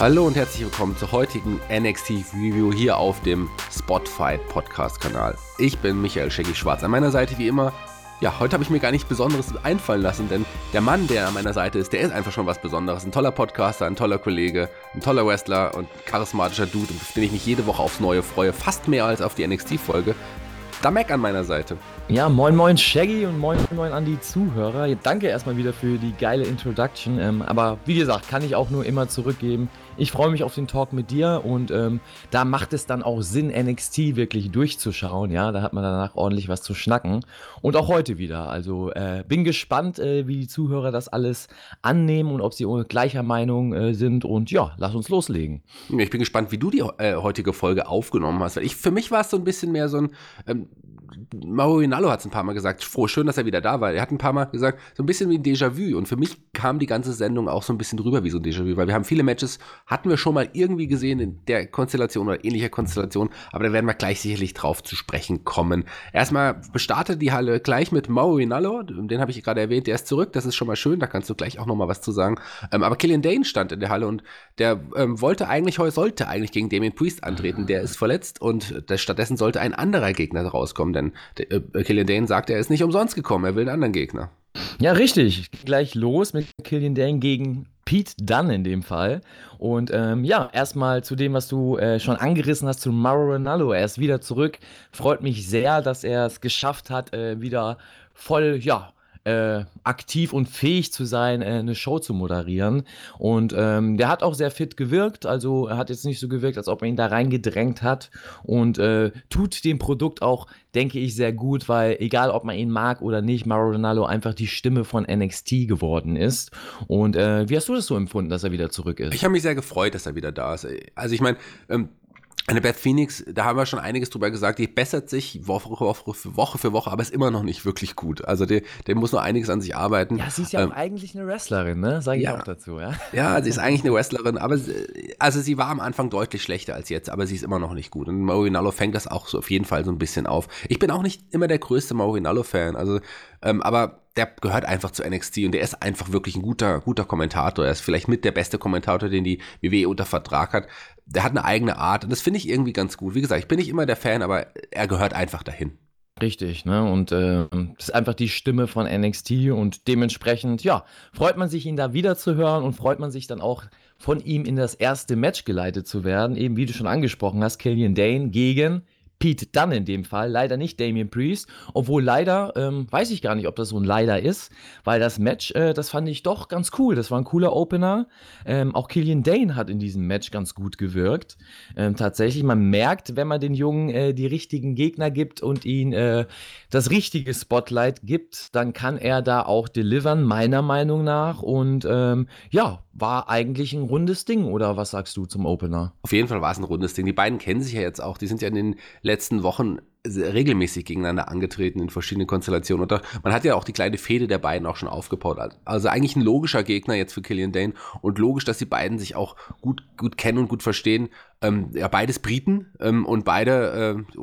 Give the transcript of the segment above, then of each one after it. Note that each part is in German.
Hallo und herzlich willkommen zur heutigen NXT Review hier auf dem Spotify Podcast Kanal. Ich bin Michael Schecki Schwarz. An meiner Seite wie immer. Ja, heute habe ich mir gar nichts Besonderes einfallen lassen, denn der Mann, der an meiner Seite ist, der ist einfach schon was Besonderes. Ein toller Podcaster, ein toller Kollege, ein toller Wrestler und charismatischer Dude, auf den ich mich jede Woche aufs Neue freue. Fast mehr als auf die NXT-Folge. Da Mac an meiner Seite. Ja, moin moin Shaggy und moin moin an die Zuhörer. Danke erstmal wieder für die geile Introduction. Ähm, aber wie gesagt, kann ich auch nur immer zurückgeben. Ich freue mich auf den Talk mit dir und ähm, da macht es dann auch Sinn, NXT wirklich durchzuschauen. Ja, da hat man danach ordentlich was zu schnacken. Und auch heute wieder. Also äh, bin gespannt, äh, wie die Zuhörer das alles annehmen und ob sie gleicher Meinung äh, sind. Und ja, lass uns loslegen. Ich bin gespannt, wie du die äh, heutige Folge aufgenommen hast. Ich, für mich war es so ein bisschen mehr so ein. Ähm, Mauro Rinaldo hat es ein paar Mal gesagt, froh, schön, dass er wieder da war. Er hat ein paar Mal gesagt, so ein bisschen wie ein Déjà-vu. Und für mich kam die ganze Sendung auch so ein bisschen drüber wie so ein Déjà-vu, weil wir haben viele Matches, hatten wir schon mal irgendwie gesehen in der Konstellation oder ähnlicher Konstellation, aber da werden wir gleich sicherlich drauf zu sprechen kommen. Erstmal bestartet die Halle gleich mit Mauro Rinaldo, den habe ich gerade erwähnt, der ist zurück, das ist schon mal schön, da kannst du gleich auch nochmal was zu sagen. Ähm, aber Killian Dane stand in der Halle und der ähm, wollte eigentlich, sollte eigentlich gegen Damien Priest antreten, der ist verletzt und der, stattdessen sollte ein anderer Gegner rauskommen, denn äh, Killian Dane sagt, er ist nicht umsonst gekommen, er will einen anderen Gegner. Ja, richtig. Gleich los mit Killian Dane gegen Pete Dunn in dem Fall. Und ähm, ja, erstmal zu dem, was du äh, schon angerissen hast, zu Mauro Ronaldo. Er ist wieder zurück. Freut mich sehr, dass er es geschafft hat, äh, wieder voll, ja, äh, aktiv und fähig zu sein, äh, eine Show zu moderieren. Und ähm, der hat auch sehr fit gewirkt. Also er hat jetzt nicht so gewirkt, als ob er ihn da reingedrängt hat. Und äh, tut dem Produkt auch, denke ich, sehr gut, weil egal, ob man ihn mag oder nicht, Mauro Ronaldo einfach die Stimme von NXT geworden ist. Und äh, wie hast du das so empfunden, dass er wieder zurück ist? Ich habe mich sehr gefreut, dass er wieder da ist. Also ich meine, ähm, eine Beth Phoenix, da haben wir schon einiges drüber gesagt, die bessert sich Woche, für Woche für Woche, aber ist immer noch nicht wirklich gut. Also der, der muss noch einiges an sich arbeiten. Ja, sie ist ja ähm, auch eigentlich eine Wrestlerin, ne? Sage ich ja, auch dazu, ja. Ja, sie ist eigentlich eine Wrestlerin, aber also sie war am Anfang deutlich schlechter als jetzt, aber sie ist immer noch nicht gut. Und Maurinaldo fängt das auch so auf jeden Fall so ein bisschen auf. Ich bin auch nicht immer der größte Maurinaldo-Fan, also, ähm, aber der gehört einfach zu NXT und der ist einfach wirklich ein guter, guter Kommentator. Er ist vielleicht mit der beste Kommentator, den die WWE unter Vertrag hat. Der hat eine eigene Art und das finde ich irgendwie ganz gut. Wie gesagt, ich bin nicht immer der Fan, aber er gehört einfach dahin. Richtig, ne? Und äh, das ist einfach die Stimme von NXT und dementsprechend, ja, freut man sich, ihn da wieder zu hören und freut man sich dann auch von ihm in das erste Match geleitet zu werden. Eben wie du schon angesprochen hast, Killian Dane gegen Pete Dunn in dem Fall, leider nicht Damien Priest, obwohl leider, ähm, weiß ich gar nicht, ob das so ein leider ist, weil das Match, äh, das fand ich doch ganz cool, das war ein cooler Opener, ähm, auch Killian Dane hat in diesem Match ganz gut gewirkt, ähm, tatsächlich, man merkt, wenn man den Jungen äh, die richtigen Gegner gibt und ihn äh, das richtige Spotlight gibt, dann kann er da auch delivern, meiner Meinung nach und ähm, ja, war eigentlich ein rundes Ding, oder was sagst du zum Opener? Auf jeden Fall war es ein rundes Ding. Die beiden kennen sich ja jetzt auch. Die sind ja in den letzten Wochen regelmäßig gegeneinander angetreten in verschiedenen Konstellationen. Und man hat ja auch die kleine Fehde der beiden auch schon aufgebaut. Also eigentlich ein logischer Gegner jetzt für Killian Dane und logisch, dass die beiden sich auch gut, gut kennen und gut verstehen. Ähm, ja, beides Briten ähm, und beide, äh,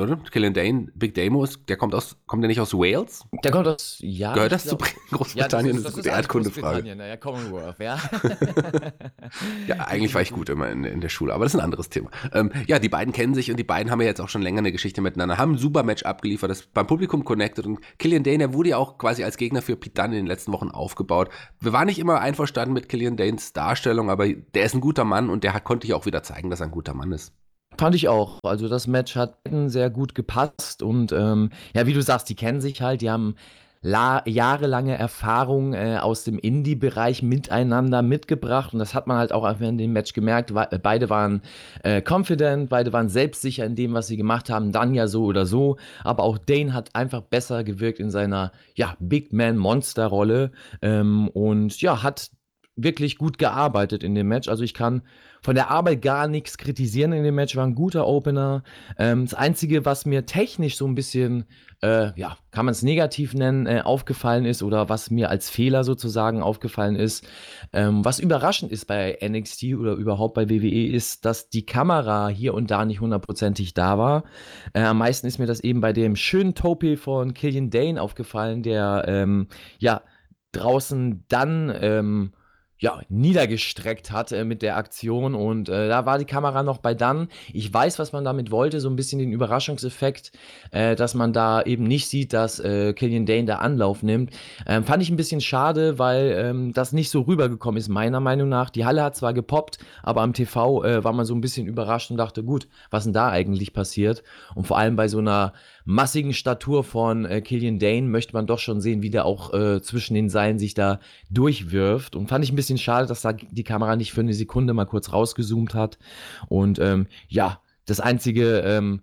oder? Killian Dane, Big Damo, der kommt aus, kommt der nicht aus Wales? Der kommt aus, ja. Gehört das glaub, zu Großbritannien? Ja, das, ist, das, das ist eine Erdkundefrage. Ja, Commonwealth, ja. ja, eigentlich war ich gut immer in, in, der Schule, aber das ist ein anderes Thema. Ähm, ja, die beiden kennen sich und die beiden haben ja jetzt auch schon länger eine Geschichte miteinander, haben ein super Match abgeliefert, das beim Publikum connected und Killian Dane, der wurde ja auch quasi als Gegner für Pete Dunne in den letzten Wochen aufgebaut. Wir waren nicht immer einverstanden mit Killian Danes Darstellung, aber der ist ein guter Mann und der hat, konnte ja auch wieder zeigen, dass er ein guter Mann ist. Fand ich auch. Also das Match hat sehr gut gepasst und ähm, ja, wie du sagst, die kennen sich halt, die haben jahrelange Erfahrung äh, aus dem Indie-Bereich miteinander mitgebracht und das hat man halt auch in dem Match gemerkt. Beide waren äh, confident, beide waren selbstsicher in dem, was sie gemacht haben, dann ja so oder so, aber auch Dane hat einfach besser gewirkt in seiner ja, Big Man-Monster-Rolle ähm, und ja, hat wirklich gut gearbeitet in dem Match. Also ich kann von der Arbeit gar nichts kritisieren in dem Match. War ein guter Opener. Ähm, das Einzige, was mir technisch so ein bisschen, äh, ja, kann man es negativ nennen, äh, aufgefallen ist oder was mir als Fehler sozusagen aufgefallen ist, ähm, was überraschend ist bei NXT oder überhaupt bei WWE, ist, dass die Kamera hier und da nicht hundertprozentig da war. Äh, am meisten ist mir das eben bei dem schönen Topi von Killian Dane aufgefallen, der ähm, ja draußen dann ähm, ja, niedergestreckt hat äh, mit der Aktion. Und äh, da war die Kamera noch bei dann. Ich weiß, was man damit wollte, so ein bisschen den Überraschungseffekt, äh, dass man da eben nicht sieht, dass äh, Killian Dane da Anlauf nimmt. Ähm, fand ich ein bisschen schade, weil ähm, das nicht so rübergekommen ist, meiner Meinung nach. Die Halle hat zwar gepoppt, aber am TV äh, war man so ein bisschen überrascht und dachte, gut, was denn da eigentlich passiert? Und vor allem bei so einer massigen Statur von äh, Killian Dane möchte man doch schon sehen, wie der auch äh, zwischen den Seilen sich da durchwirft. Und fand ich ein bisschen schade, dass da die Kamera nicht für eine Sekunde mal kurz rausgezoomt hat. Und ähm, ja, das einzige, ähm,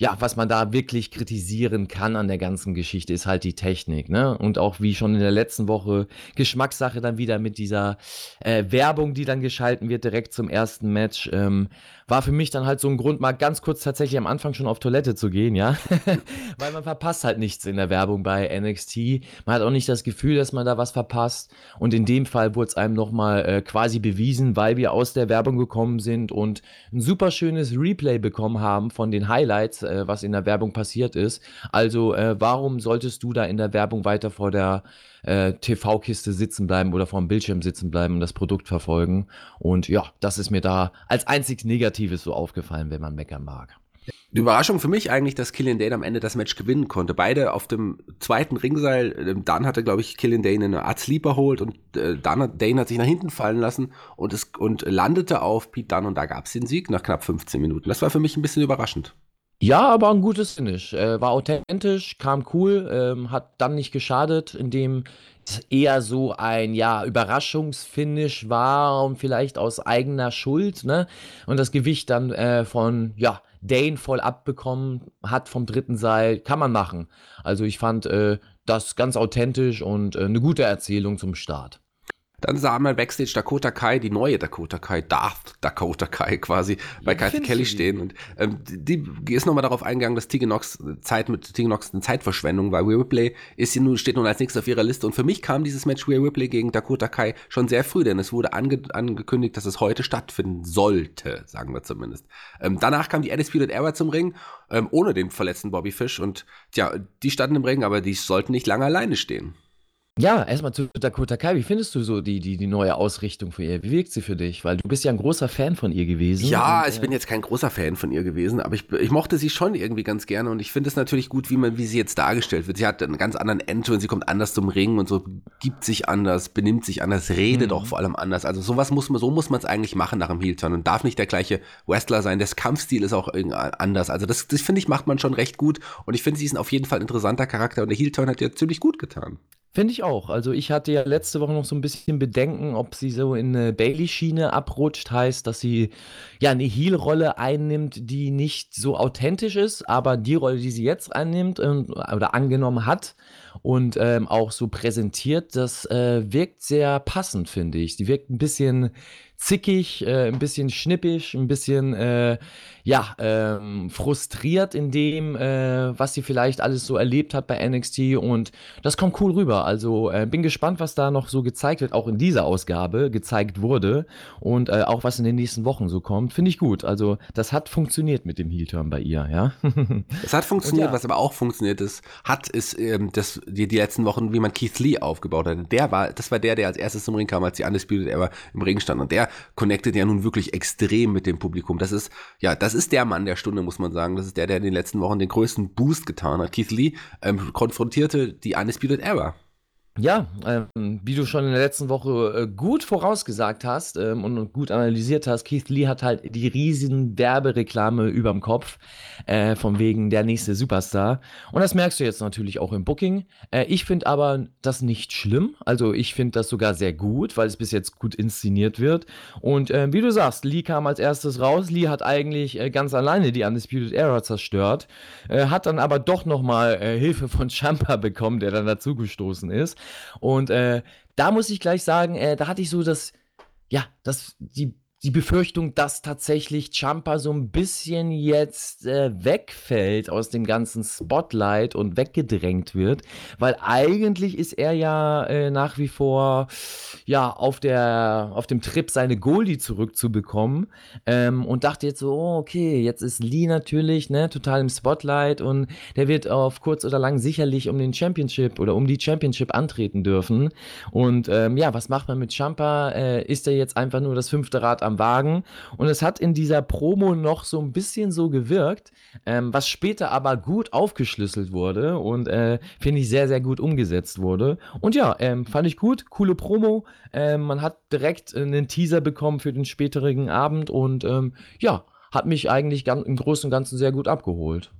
ja, was man da wirklich kritisieren kann an der ganzen Geschichte, ist halt die Technik, ne? Und auch wie schon in der letzten Woche Geschmackssache dann wieder mit dieser äh, Werbung, die dann geschalten wird direkt zum ersten Match. Ähm, war für mich dann halt so ein Grund, mal ganz kurz tatsächlich am Anfang schon auf Toilette zu gehen, ja. Weil man verpasst halt nichts in der Werbung bei NXT. Man hat auch nicht das Gefühl, dass man da was verpasst. Und in dem Fall wurde es einem nochmal äh, quasi bewiesen, weil wir aus der Werbung gekommen sind und ein super schönes Replay bekommen haben von den Highlights, äh, was in der Werbung passiert ist. Also, äh, warum solltest du da in der Werbung weiter vor der äh, TV-Kiste sitzen bleiben oder vor dem Bildschirm sitzen bleiben und das Produkt verfolgen. Und ja, das ist mir da als einzig Negatives so aufgefallen, wenn man meckern mag. Die Überraschung für mich eigentlich, dass Killian Dane am Ende das Match gewinnen konnte. Beide auf dem zweiten Ringseil. Ähm, dann hatte, glaube ich, Killian Dane eine Art Sleeper holt und äh, hat Dane hat sich nach hinten fallen lassen und es und landete auf Pete Dunne und da gab es den Sieg nach knapp 15 Minuten. Das war für mich ein bisschen überraschend. Ja, aber ein gutes Finish. Äh, war authentisch, kam cool, ähm, hat dann nicht geschadet, indem es eher so ein, ja, Überraschungsfinish war und vielleicht aus eigener Schuld, ne? Und das Gewicht dann äh, von, ja, Dane voll abbekommen hat vom dritten Seil, kann man machen. Also ich fand äh, das ganz authentisch und äh, eine gute Erzählung zum Start. Dann sah man Backstage Dakota Kai, die neue Dakota Kai, Darth Dakota Kai quasi, bei Kathy Kelly stehen. Und ähm, die, die ist nochmal darauf eingegangen, dass Tegan Nox Zeit mit Tegan Nox eine Zeitverschwendung war. Rhea Ripley ist sie nun, steht nun als nächstes auf ihrer Liste. Und für mich kam dieses Match Rhea Ripley gegen Dakota Kai schon sehr früh, denn es wurde ange angekündigt, dass es heute stattfinden sollte, sagen wir zumindest. Ähm, danach kam die Undisputed Era zum Ring, ähm, ohne den verletzten Bobby Fish. Und tja, die standen im Ring, aber die sollten nicht lange alleine stehen. Ja, erstmal zu Dakota Kai. Wie findest du so die, die, die neue Ausrichtung für ihr? Wie wirkt sie für dich? Weil du bist ja ein großer Fan von ihr gewesen. Ja, und, ich äh, bin jetzt kein großer Fan von ihr gewesen, aber ich, ich mochte sie schon irgendwie ganz gerne und ich finde es natürlich gut, wie man, wie sie jetzt dargestellt wird. Sie hat einen ganz anderen und sie kommt anders zum Ring und so gibt sich anders, benimmt sich anders, redet mhm. auch vor allem anders. Also sowas muss man, so muss man es eigentlich machen nach dem Heel-Turn und darf nicht der gleiche Wrestler sein. Das Kampfstil ist auch anders. Also das, das finde ich macht man schon recht gut und ich finde, sie ist auf jeden Fall ein interessanter Charakter und der Heel-Turn hat ihr ziemlich gut getan. Finde ich auch. Also ich hatte ja letzte Woche noch so ein bisschen Bedenken, ob sie so in eine Bailey-Schiene abrutscht, heißt, dass sie ja eine Heel-Rolle einnimmt, die nicht so authentisch ist, aber die Rolle, die sie jetzt einnimmt ähm, oder angenommen hat und ähm, auch so präsentiert, das äh, wirkt sehr passend, finde ich. Die wirkt ein bisschen zickig, äh, ein bisschen schnippisch, ein bisschen äh, ja, ähm, frustriert in dem, äh, was sie vielleicht alles so erlebt hat bei NXT und das kommt cool rüber. Also äh, bin gespannt, was da noch so gezeigt wird, auch in dieser Ausgabe gezeigt wurde und äh, auch was in den nächsten Wochen so kommt. Finde ich gut. Also das hat funktioniert mit dem Heel-Turn bei ihr, ja. es hat funktioniert, ja. was aber auch funktioniert ist, hat, ist ähm, das, die, die letzten Wochen, wie man Keith Lee aufgebaut hat. Der war, das war der, der als erstes zum Ring kam, als die Undisputed Era im Ring stand und der connectet ja nun wirklich extrem mit dem Publikum. Das ist, ja, das ist der Mann der Stunde, muss man sagen. Das ist der, der in den letzten Wochen den größten Boost getan hat. Keith Lee ähm, konfrontierte die Undisputed Era. Ja, ähm, wie du schon in der letzten Woche äh, gut vorausgesagt hast ähm, und gut analysiert hast, Keith Lee hat halt die riesen Werbereklame überm Kopf, äh, von wegen der nächste Superstar. Und das merkst du jetzt natürlich auch im Booking. Äh, ich finde aber das nicht schlimm. Also ich finde das sogar sehr gut, weil es bis jetzt gut inszeniert wird. Und äh, wie du sagst, Lee kam als erstes raus. Lee hat eigentlich äh, ganz alleine die Undisputed Era zerstört, äh, hat dann aber doch nochmal Hilfe von Champa bekommen, der dann dazugestoßen ist. Und äh, da muss ich gleich sagen, äh, da hatte ich so das, ja, das, die die Befürchtung, dass tatsächlich Champa so ein bisschen jetzt äh, wegfällt aus dem ganzen Spotlight und weggedrängt wird, weil eigentlich ist er ja äh, nach wie vor ja auf der auf dem Trip seine Goldie zurückzubekommen ähm, und dachte jetzt so, oh, okay, jetzt ist Lee natürlich ne total im Spotlight und der wird auf kurz oder lang sicherlich um den Championship oder um die Championship antreten dürfen und ähm, ja, was macht man mit Champa? Äh, ist er jetzt einfach nur das fünfte Rad am am Wagen. Und es hat in dieser Promo noch so ein bisschen so gewirkt, ähm, was später aber gut aufgeschlüsselt wurde und äh, finde ich sehr, sehr gut umgesetzt wurde. Und ja, ähm, fand ich gut, coole Promo. Ähm, man hat direkt einen Teaser bekommen für den späteren Abend und ähm, ja, hat mich eigentlich im Großen und Ganzen sehr gut abgeholt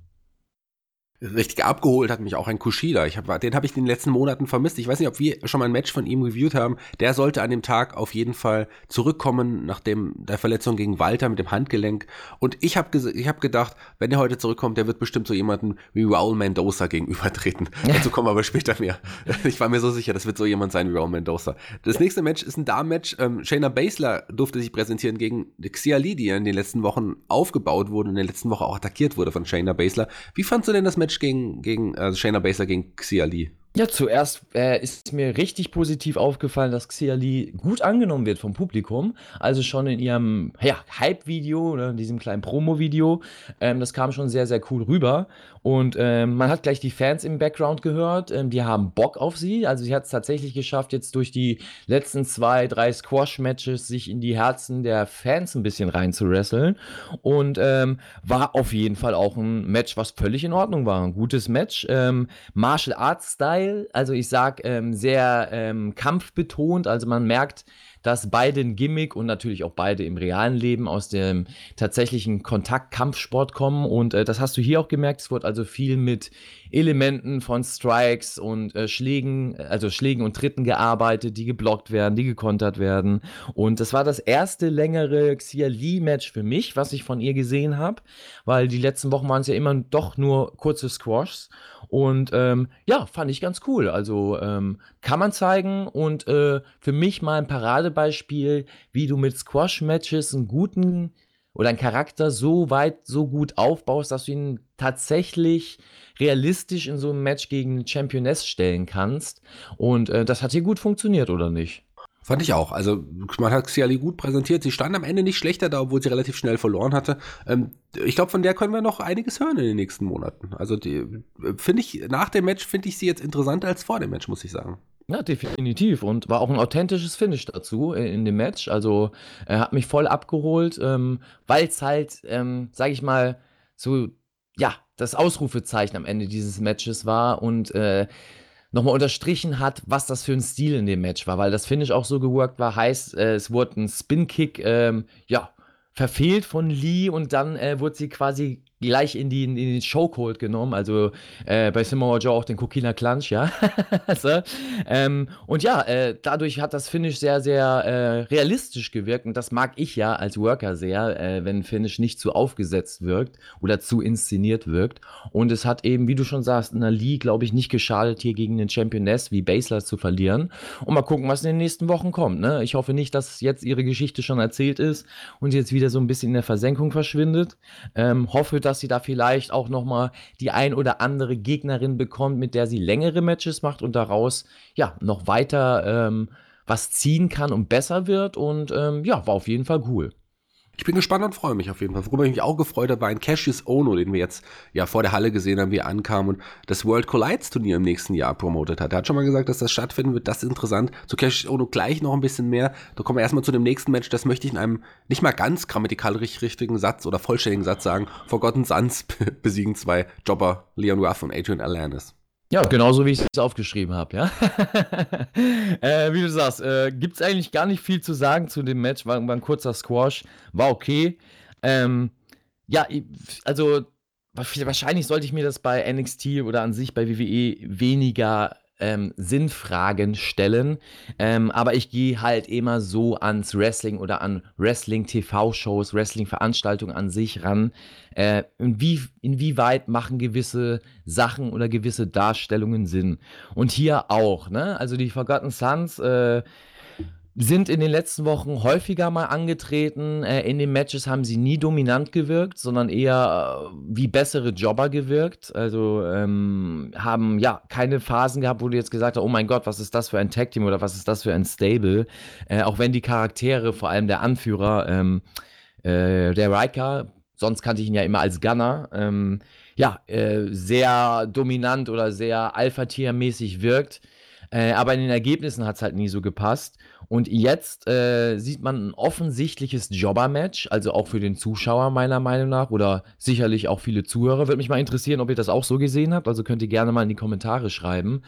richtig abgeholt hat mich auch ein Kushida. Ich hab, den habe ich in den letzten Monaten vermisst. Ich weiß nicht, ob wir schon mal ein Match von ihm reviewed haben. Der sollte an dem Tag auf jeden Fall zurückkommen, nachdem der Verletzung gegen Walter mit dem Handgelenk. Und ich habe ich hab gedacht, wenn er heute zurückkommt, der wird bestimmt so jemanden wie Raul Mendoza gegenübertreten. Ja. Dazu kommen wir aber später mehr. Ich war mir so sicher, das wird so jemand sein wie Raul Mendoza. Das nächste Match ist ein Damen-Match. Ähm, Shayna Baszler durfte sich präsentieren gegen Xia Lee, die in den letzten Wochen aufgebaut wurde und in der letzten Woche auch attackiert wurde von Shayna Baszler. Wie fandst du denn das Match Match gegen, gegen also Shayna Baszler gegen Xia Lee? Ja, zuerst äh, ist mir richtig positiv aufgefallen, dass Xia Lee gut angenommen wird vom Publikum. Also schon in ihrem ja, Hype-Video oder in diesem kleinen Promo-Video. Ähm, das kam schon sehr, sehr cool rüber. Und ähm, man hat gleich die Fans im Background gehört. Ähm, die haben Bock auf sie. Also sie hat es tatsächlich geschafft, jetzt durch die letzten zwei, drei Squash-Matches sich in die Herzen der Fans ein bisschen rein zu wresteln. Und ähm, war auf jeden Fall auch ein Match, was völlig in Ordnung war. Ein gutes Match. Ähm, Martial Arts-Style. Also ich sag ähm, sehr ähm, kampfbetont. Also man merkt, dass beide ein Gimmick und natürlich auch beide im realen Leben aus dem tatsächlichen Kontakt-Kampfsport kommen. Und äh, das hast du hier auch gemerkt. Es wurde also viel mit Elementen von Strikes und äh, Schlägen, also Schlägen und Tritten gearbeitet, die geblockt werden, die gekontert werden. Und das war das erste längere Xia Lee-Match für mich, was ich von ihr gesehen habe, weil die letzten Wochen waren es ja immer doch nur kurze Squashs. Und ähm, ja, fand ich ganz cool. Also ähm, kann man zeigen und äh, für mich mal ein Paradebeispiel, wie du mit Squash-Matches einen guten oder einen Charakter so weit, so gut aufbaust, dass du ihn tatsächlich realistisch in so einem Match gegen eine Championess stellen kannst. Und äh, das hat hier gut funktioniert, oder nicht? Fand ich auch. Also man hat Xiali gut präsentiert. Sie stand am Ende nicht schlechter da, obwohl sie relativ schnell verloren hatte. Ähm, ich glaube, von der können wir noch einiges hören in den nächsten Monaten. Also finde ich, nach dem Match finde ich sie jetzt interessanter als vor dem Match, muss ich sagen. Ja, definitiv. Und war auch ein authentisches Finish dazu in, in dem Match. Also er hat mich voll abgeholt, ähm, weil es halt, ähm, sage ich mal, so, ja, das Ausrufezeichen am Ende dieses Matches war und äh, nochmal unterstrichen hat, was das für ein Stil in dem Match war, weil das Finish auch so geworkt war, heißt, äh, es wurde ein Spin-Kick, ähm, ja, verfehlt von Lee und dann äh, wurde sie quasi gleich in, die, in den Showcode genommen, also äh, bei Samoa Joe auch den Kokina Clunch, ja. so. ähm, und ja, äh, dadurch hat das Finish sehr, sehr äh, realistisch gewirkt und das mag ich ja als Worker sehr, äh, wenn Finish nicht zu aufgesetzt wirkt oder zu inszeniert wirkt. Und es hat eben, wie du schon sagst, in der League, glaube ich, nicht geschadet, hier gegen den Championess wie Basler zu verlieren. Und mal gucken, was in den nächsten Wochen kommt. Ne? Ich hoffe nicht, dass jetzt ihre Geschichte schon erzählt ist und jetzt wieder so ein bisschen in der Versenkung verschwindet. Ähm, hoffe, dass dass sie da vielleicht auch noch mal die ein oder andere Gegnerin bekommt, mit der sie längere Matches macht und daraus ja noch weiter ähm, was ziehen kann und besser wird. Und ähm, ja, war auf jeden Fall cool. Ich bin gespannt und freue mich auf jeden Fall. Worüber ich mich auch gefreut habe, war ein Cassius Ono, den wir jetzt ja vor der Halle gesehen haben, wie er ankam und das World Collides Turnier im nächsten Jahr promotet hat. Er hat schon mal gesagt, dass das stattfinden wird. Das ist interessant. Zu Cassius Ono gleich noch ein bisschen mehr. Da kommen wir erstmal zu dem nächsten Match. Das möchte ich in einem nicht mal ganz grammatikal richtigen Satz oder vollständigen Satz sagen. Forgotten Sons besiegen zwei Jobber, Leon Ruff und Adrian Alanis. Ja, genauso wie ich es aufgeschrieben habe, ja. äh, wie du sagst, äh, gibt es eigentlich gar nicht viel zu sagen zu dem Match. War, war ein kurzer Squash, war okay. Ähm, ja, also wahrscheinlich sollte ich mir das bei NXT oder an sich bei WWE weniger ähm, Sinnfragen stellen. Ähm, aber ich gehe halt immer so ans Wrestling oder an Wrestling-TV-Shows, Wrestling-Veranstaltungen an sich ran. Äh, inwie, inwieweit machen gewisse Sachen oder gewisse Darstellungen Sinn? Und hier auch, ne? Also die Forgotten Sons, äh, sind in den letzten Wochen häufiger mal angetreten. Äh, in den Matches haben sie nie dominant gewirkt, sondern eher äh, wie bessere Jobber gewirkt. Also ähm, haben ja keine Phasen gehabt, wo du jetzt gesagt hast, oh mein Gott, was ist das für ein Tag Team oder was ist das für ein Stable. Äh, auch wenn die Charaktere, vor allem der Anführer, ähm, äh, der Riker, sonst kannte ich ihn ja immer als Gunner, ähm, ja, äh, sehr dominant oder sehr Alpha-Tier-mäßig wirkt. Äh, aber in den Ergebnissen hat es halt nie so gepasst. Und jetzt äh, sieht man ein offensichtliches Jobber-Match, also auch für den Zuschauer meiner Meinung nach oder sicherlich auch viele Zuhörer. Würde mich mal interessieren, ob ihr das auch so gesehen habt. Also könnt ihr gerne mal in die Kommentare schreiben.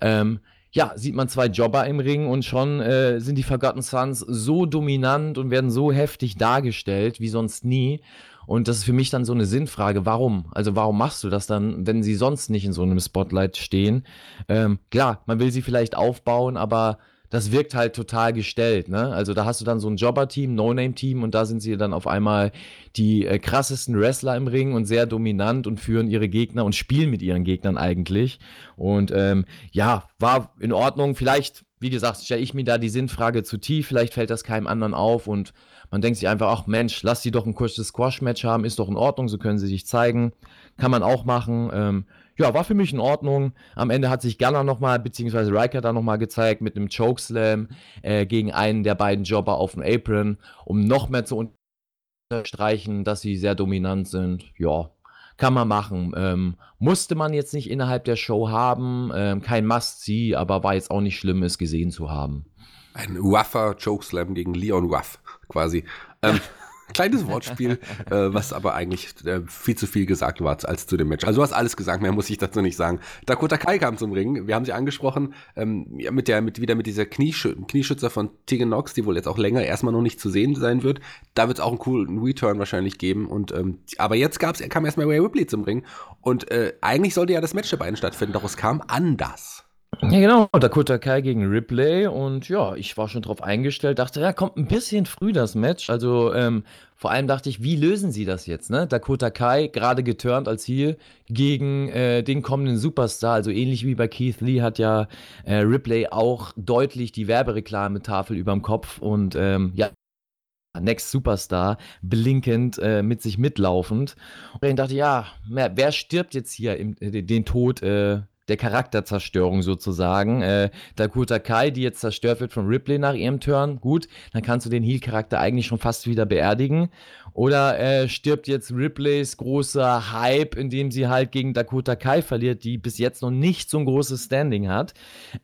Ähm, ja, sieht man zwei Jobber im Ring und schon äh, sind die Forgotten Sons so dominant und werden so heftig dargestellt wie sonst nie. Und das ist für mich dann so eine Sinnfrage. Warum? Also warum machst du das dann, wenn sie sonst nicht in so einem Spotlight stehen? Ähm, klar, man will sie vielleicht aufbauen, aber das wirkt halt total gestellt. Ne? Also da hast du dann so ein Jobber-Team, No-Name-Team und da sind sie dann auf einmal die äh, krassesten Wrestler im Ring und sehr dominant und führen ihre Gegner und spielen mit ihren Gegnern eigentlich. Und ähm, ja, war in Ordnung. Vielleicht, wie gesagt, stelle ich mir da die Sinnfrage zu tief. Vielleicht fällt das keinem anderen auf und man denkt sich einfach, ach Mensch, lass sie doch ein kurzes Squash-Match haben, ist doch in Ordnung, so können sie sich zeigen. Kann man auch machen. Ähm, ja, war für mich in Ordnung. Am Ende hat sich Gunner nochmal, beziehungsweise Riker da nochmal gezeigt mit einem Chokeslam äh, gegen einen der beiden Jobber auf dem Apron, um noch mehr zu unterstreichen, dass sie sehr dominant sind. Ja, kann man machen. Ähm, musste man jetzt nicht innerhalb der Show haben. Ähm, kein Must-See, aber war jetzt auch nicht schlimm, es gesehen zu haben. Ein Waffer Chokeslam gegen Leon Waff quasi. Ähm, kleines Wortspiel, äh, was aber eigentlich äh, viel zu viel gesagt war als zu dem Match. Also du hast alles gesagt, mehr muss ich dazu nicht sagen. Dakota Kai kam zum Ring, wir haben sie angesprochen, ähm, ja, mit der, mit, wieder mit dieser Knieschü Knieschützer von Tegan Knox, die wohl jetzt auch länger erstmal noch nicht zu sehen sein wird. Da wird es auch einen coolen Return wahrscheinlich geben. Und ähm, aber jetzt gab's, kam erstmal Ray Ripley zum Ring. Und äh, eigentlich sollte ja das Match der beiden stattfinden, doch es kam anders. Ja, genau, Dakota Kai gegen Ripley und ja, ich war schon drauf eingestellt, dachte, ja, kommt ein bisschen früh das Match. Also ähm, vor allem dachte ich, wie lösen sie das jetzt, ne? Dakota Kai, gerade geturnt als Heel, gegen äh, den kommenden Superstar, also ähnlich wie bei Keith Lee hat ja äh, Ripley auch deutlich die Werbereklametafel überm Kopf und ähm, ja, Next Superstar, blinkend, äh, mit sich mitlaufend. Und dann dachte ich, ja, wer stirbt jetzt hier im, äh, den Tod äh, der Charakterzerstörung sozusagen. Äh, Dakota Kai, die jetzt zerstört wird von Ripley nach ihrem Turn, gut, dann kannst du den Heal-Charakter eigentlich schon fast wieder beerdigen. Oder äh, stirbt jetzt Ripleys großer Hype, indem sie halt gegen Dakota Kai verliert, die bis jetzt noch nicht so ein großes Standing hat.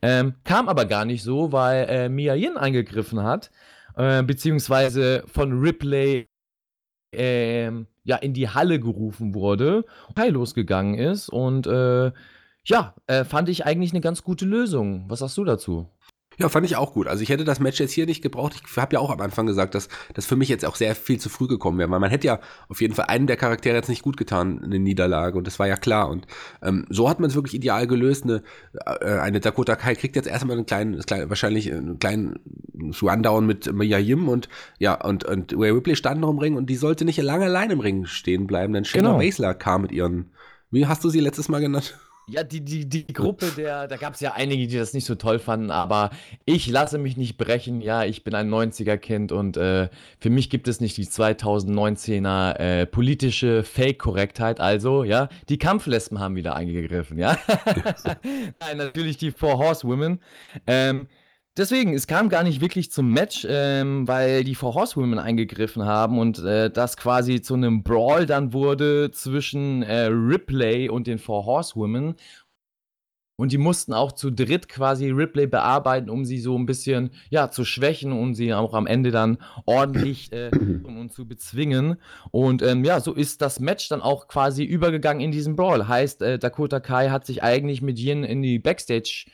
Ähm, kam aber gar nicht so, weil äh, Mia Yin eingegriffen hat, äh, beziehungsweise von Ripley ähm, ja, in die Halle gerufen wurde, Kai losgegangen ist und äh, ja, äh, fand ich eigentlich eine ganz gute Lösung. Was sagst du dazu? Ja, fand ich auch gut. Also ich hätte das Match jetzt hier nicht gebraucht. Ich habe ja auch am Anfang gesagt, dass das für mich jetzt auch sehr viel zu früh gekommen wäre, weil man hätte ja auf jeden Fall einen der Charaktere jetzt nicht gut getan, eine Niederlage und das war ja klar. Und ähm, so hat man es wirklich ideal gelöst. Eine, äh, eine Dakota Kai kriegt jetzt erstmal einen kleinen, kleinen wahrscheinlich einen kleinen Rundown mit Maya Yim und ja und und Ray Ripley stand noch im Ring und die sollte nicht lange allein im Ring stehen bleiben. Denn Shayna genau. Baszler kam mit ihren, wie hast du sie letztes Mal genannt? Ja, die, die, die Gruppe der, da gab es ja einige, die das nicht so toll fanden, aber ich lasse mich nicht brechen. Ja, ich bin ein 90er-Kind und äh, für mich gibt es nicht die 2019er äh, politische Fake-Korrektheit. Also, ja, die Kampflesben haben wieder eingegriffen, ja. Nein, natürlich die Four Horsewomen. Ähm, Deswegen, es kam gar nicht wirklich zum Match, ähm, weil die Four Horsewomen eingegriffen haben und äh, das quasi zu einem Brawl dann wurde zwischen äh, Ripley und den Four Horsewomen. Und die mussten auch zu dritt quasi Ripley bearbeiten, um sie so ein bisschen ja, zu schwächen und sie auch am Ende dann ordentlich äh, und zu bezwingen. Und ähm, ja, so ist das Match dann auch quasi übergegangen in diesen Brawl. Heißt, äh, Dakota Kai hat sich eigentlich mit Yin in die Backstage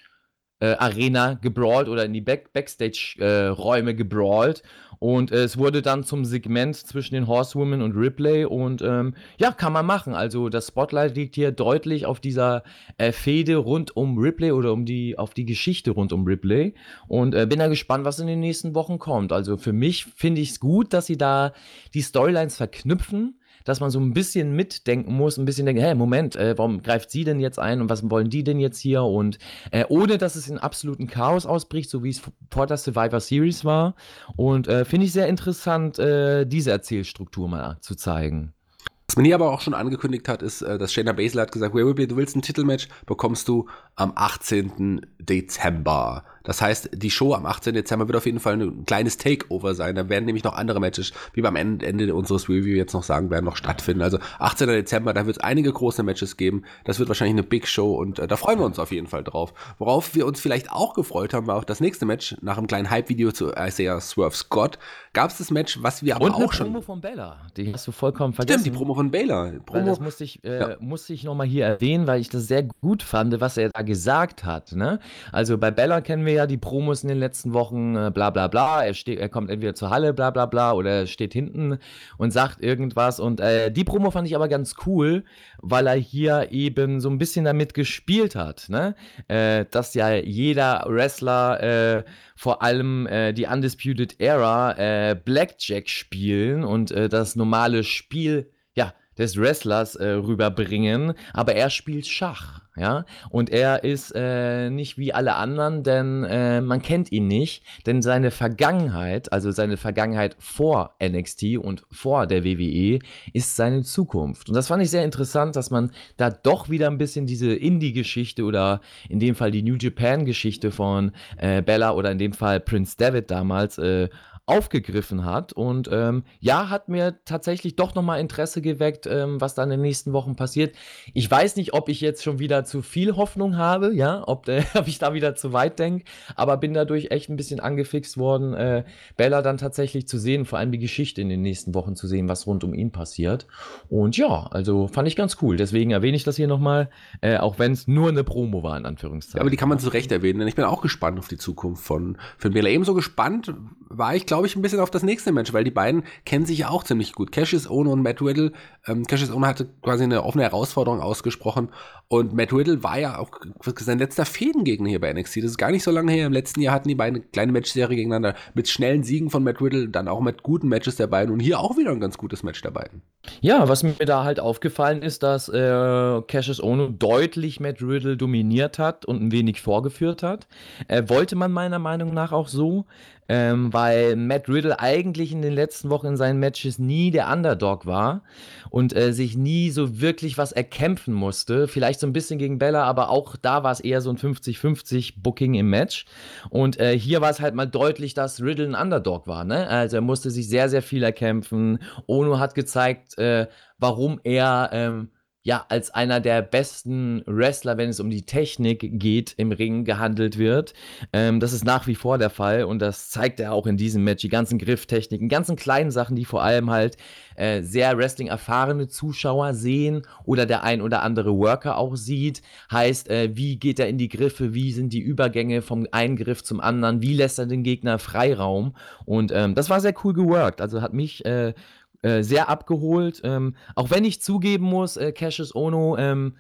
äh, Arena gebrawlt oder in die Back Backstage-Räume äh, gebrawlt. Und äh, es wurde dann zum Segment zwischen den Horsewomen und Ripley. Und ähm, ja, kann man machen. Also das Spotlight liegt hier deutlich auf dieser äh, Fehde rund um Ripley oder um die, auf die Geschichte rund um Ripley. Und äh, bin da gespannt, was in den nächsten Wochen kommt. Also für mich finde ich es gut, dass sie da die Storylines verknüpfen dass man so ein bisschen mitdenken muss, ein bisschen denken, hey, Moment, äh, warum greift sie denn jetzt ein und was wollen die denn jetzt hier? Und äh, ohne, dass es in absoluten Chaos ausbricht, so wie es vor der Survivor Series war. Und äh, finde ich sehr interessant, äh, diese Erzählstruktur mal zu zeigen. Was hier aber auch schon angekündigt hat, ist, äh, dass Shayna Baszler hat gesagt, Ripley, du willst ein Titelmatch, bekommst du am 18. Dezember. Das heißt, die Show am 18. Dezember wird auf jeden Fall ein kleines Takeover sein. Da werden nämlich noch andere Matches, wie beim Ende unseres Review jetzt noch sagen werden, noch stattfinden. Also 18. Dezember, da wird es einige große Matches geben. Das wird wahrscheinlich eine Big Show und äh, da freuen wir uns auf jeden Fall drauf. Worauf wir uns vielleicht auch gefreut haben, war auch das nächste Match nach einem kleinen Hype-Video zu Isaiah Swerve Scott. Gab es das Match, was wir aber und auch schon. Die Promo von Bella, die hast du vollkommen vergessen. Stimmt, die Promo von Baylor. Promo, das musste ich, äh, ja. musste ich nochmal hier erwähnen, weil ich das sehr gut fand, was er da gesagt hat. Ne? Also bei Bella kennen wir ja die Promos in den letzten Wochen, äh, bla bla bla. Er, steht, er kommt entweder zur Halle, bla bla bla, oder er steht hinten und sagt irgendwas. Und äh, die Promo fand ich aber ganz cool, weil er hier eben so ein bisschen damit gespielt hat. Ne? Äh, dass ja jeder Wrestler, äh, vor allem äh, die Undisputed Era, äh, Blackjack spielen und das normale Spiel des Wrestlers äh, rüberbringen, aber er spielt Schach, ja, und er ist äh, nicht wie alle anderen, denn äh, man kennt ihn nicht, denn seine Vergangenheit, also seine Vergangenheit vor NXT und vor der WWE, ist seine Zukunft. Und das fand ich sehr interessant, dass man da doch wieder ein bisschen diese Indie-Geschichte oder in dem Fall die New Japan-Geschichte von äh, Bella oder in dem Fall Prince David damals äh, aufgegriffen hat. Und ähm, ja, hat mir tatsächlich doch nochmal Interesse geweckt, ähm, was da in den nächsten Wochen passiert. Ich weiß nicht, ob ich jetzt schon wieder zu viel Hoffnung habe, ja, ob, äh, ob ich da wieder zu weit denke, aber bin dadurch echt ein bisschen angefixt worden, äh, Bella dann tatsächlich zu sehen, vor allem die Geschichte in den nächsten Wochen zu sehen, was rund um ihn passiert. Und ja, also fand ich ganz cool. Deswegen erwähne ich das hier nochmal, äh, auch wenn es nur eine Promo war, in Anführungszeichen. aber die kann man zu Recht erwähnen, denn ich bin auch gespannt auf die Zukunft von, von Bella. Ebenso gespannt war ich, glaube glaube ich, ein bisschen auf das nächste Match, weil die beiden kennen sich ja auch ziemlich gut. Cassius Ono und Matt Riddle. Ähm, Cassius Ono hatte quasi eine offene Herausforderung ausgesprochen und Matt Riddle war ja auch sein letzter Fädengegner hier bei NXT. Das ist gar nicht so lange her. Im letzten Jahr hatten die beiden eine kleine Matchserie gegeneinander mit schnellen Siegen von Matt Riddle, dann auch mit guten Matches der beiden und hier auch wieder ein ganz gutes Match der beiden. Ja, was mir da halt aufgefallen ist, dass äh, Cassius Ono deutlich Matt Riddle dominiert hat und ein wenig vorgeführt hat. Äh, wollte man meiner Meinung nach auch so ähm, weil Matt Riddle eigentlich in den letzten Wochen in seinen Matches nie der Underdog war und äh, sich nie so wirklich was erkämpfen musste. Vielleicht so ein bisschen gegen Bella, aber auch da war es eher so ein 50-50 Booking im Match. Und äh, hier war es halt mal deutlich, dass Riddle ein Underdog war. Ne? Also er musste sich sehr, sehr viel erkämpfen. Ono hat gezeigt, äh, warum er ähm, ja als einer der besten Wrestler, wenn es um die Technik geht, im Ring gehandelt wird. Ähm, das ist nach wie vor der Fall und das zeigt er auch in diesem Match. Die ganzen Grifftechniken, ganzen kleinen Sachen, die vor allem halt äh, sehr Wrestling-erfahrene Zuschauer sehen oder der ein oder andere Worker auch sieht. Heißt, äh, wie geht er in die Griffe, wie sind die Übergänge vom einen Griff zum anderen, wie lässt er den Gegner Freiraum. Und ähm, das war sehr cool geworkt. Also hat mich äh, äh, sehr abgeholt. Ähm, auch wenn ich zugeben muss, äh, Cassius Ono, ähm,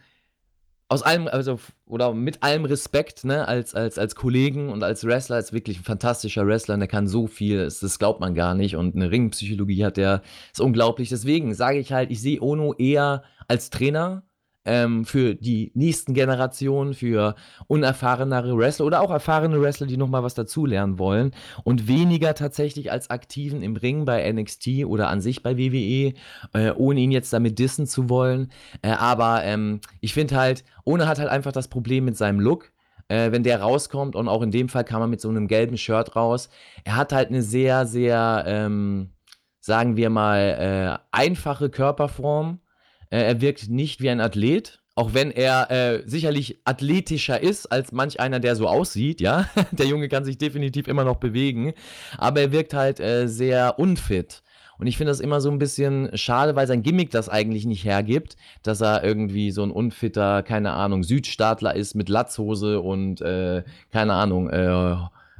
aus allem, also, oder mit allem Respekt, ne, als, als, als Kollegen und als Wrestler, ist wirklich ein fantastischer Wrestler, und der kann so viel, das, das glaubt man gar nicht. Und eine Ringpsychologie hat der, ist unglaublich. Deswegen sage ich halt, ich sehe Ono eher als Trainer ähm, für die nächsten Generationen, für unerfahrenere Wrestler oder auch erfahrene Wrestler, die nochmal was dazulernen wollen und weniger tatsächlich als Aktiven im Ring bei NXT oder an sich bei WWE, äh, ohne ihn jetzt damit dissen zu wollen. Äh, aber ähm, ich finde halt, ohne hat halt einfach das Problem mit seinem Look. Äh, wenn der rauskommt und auch in dem Fall kam er mit so einem gelben Shirt raus. Er hat halt eine sehr, sehr, ähm, sagen wir mal, äh, einfache Körperform äh, er wirkt nicht wie ein Athlet, auch wenn er äh, sicherlich athletischer ist als manch einer, der so aussieht, ja. der Junge kann sich definitiv immer noch bewegen, aber er wirkt halt äh, sehr unfit. Und ich finde das immer so ein bisschen schade, weil sein Gimmick das eigentlich nicht hergibt, dass er irgendwie so ein unfitter, keine Ahnung, Südstaatler ist mit Latzhose und äh, keine Ahnung, äh,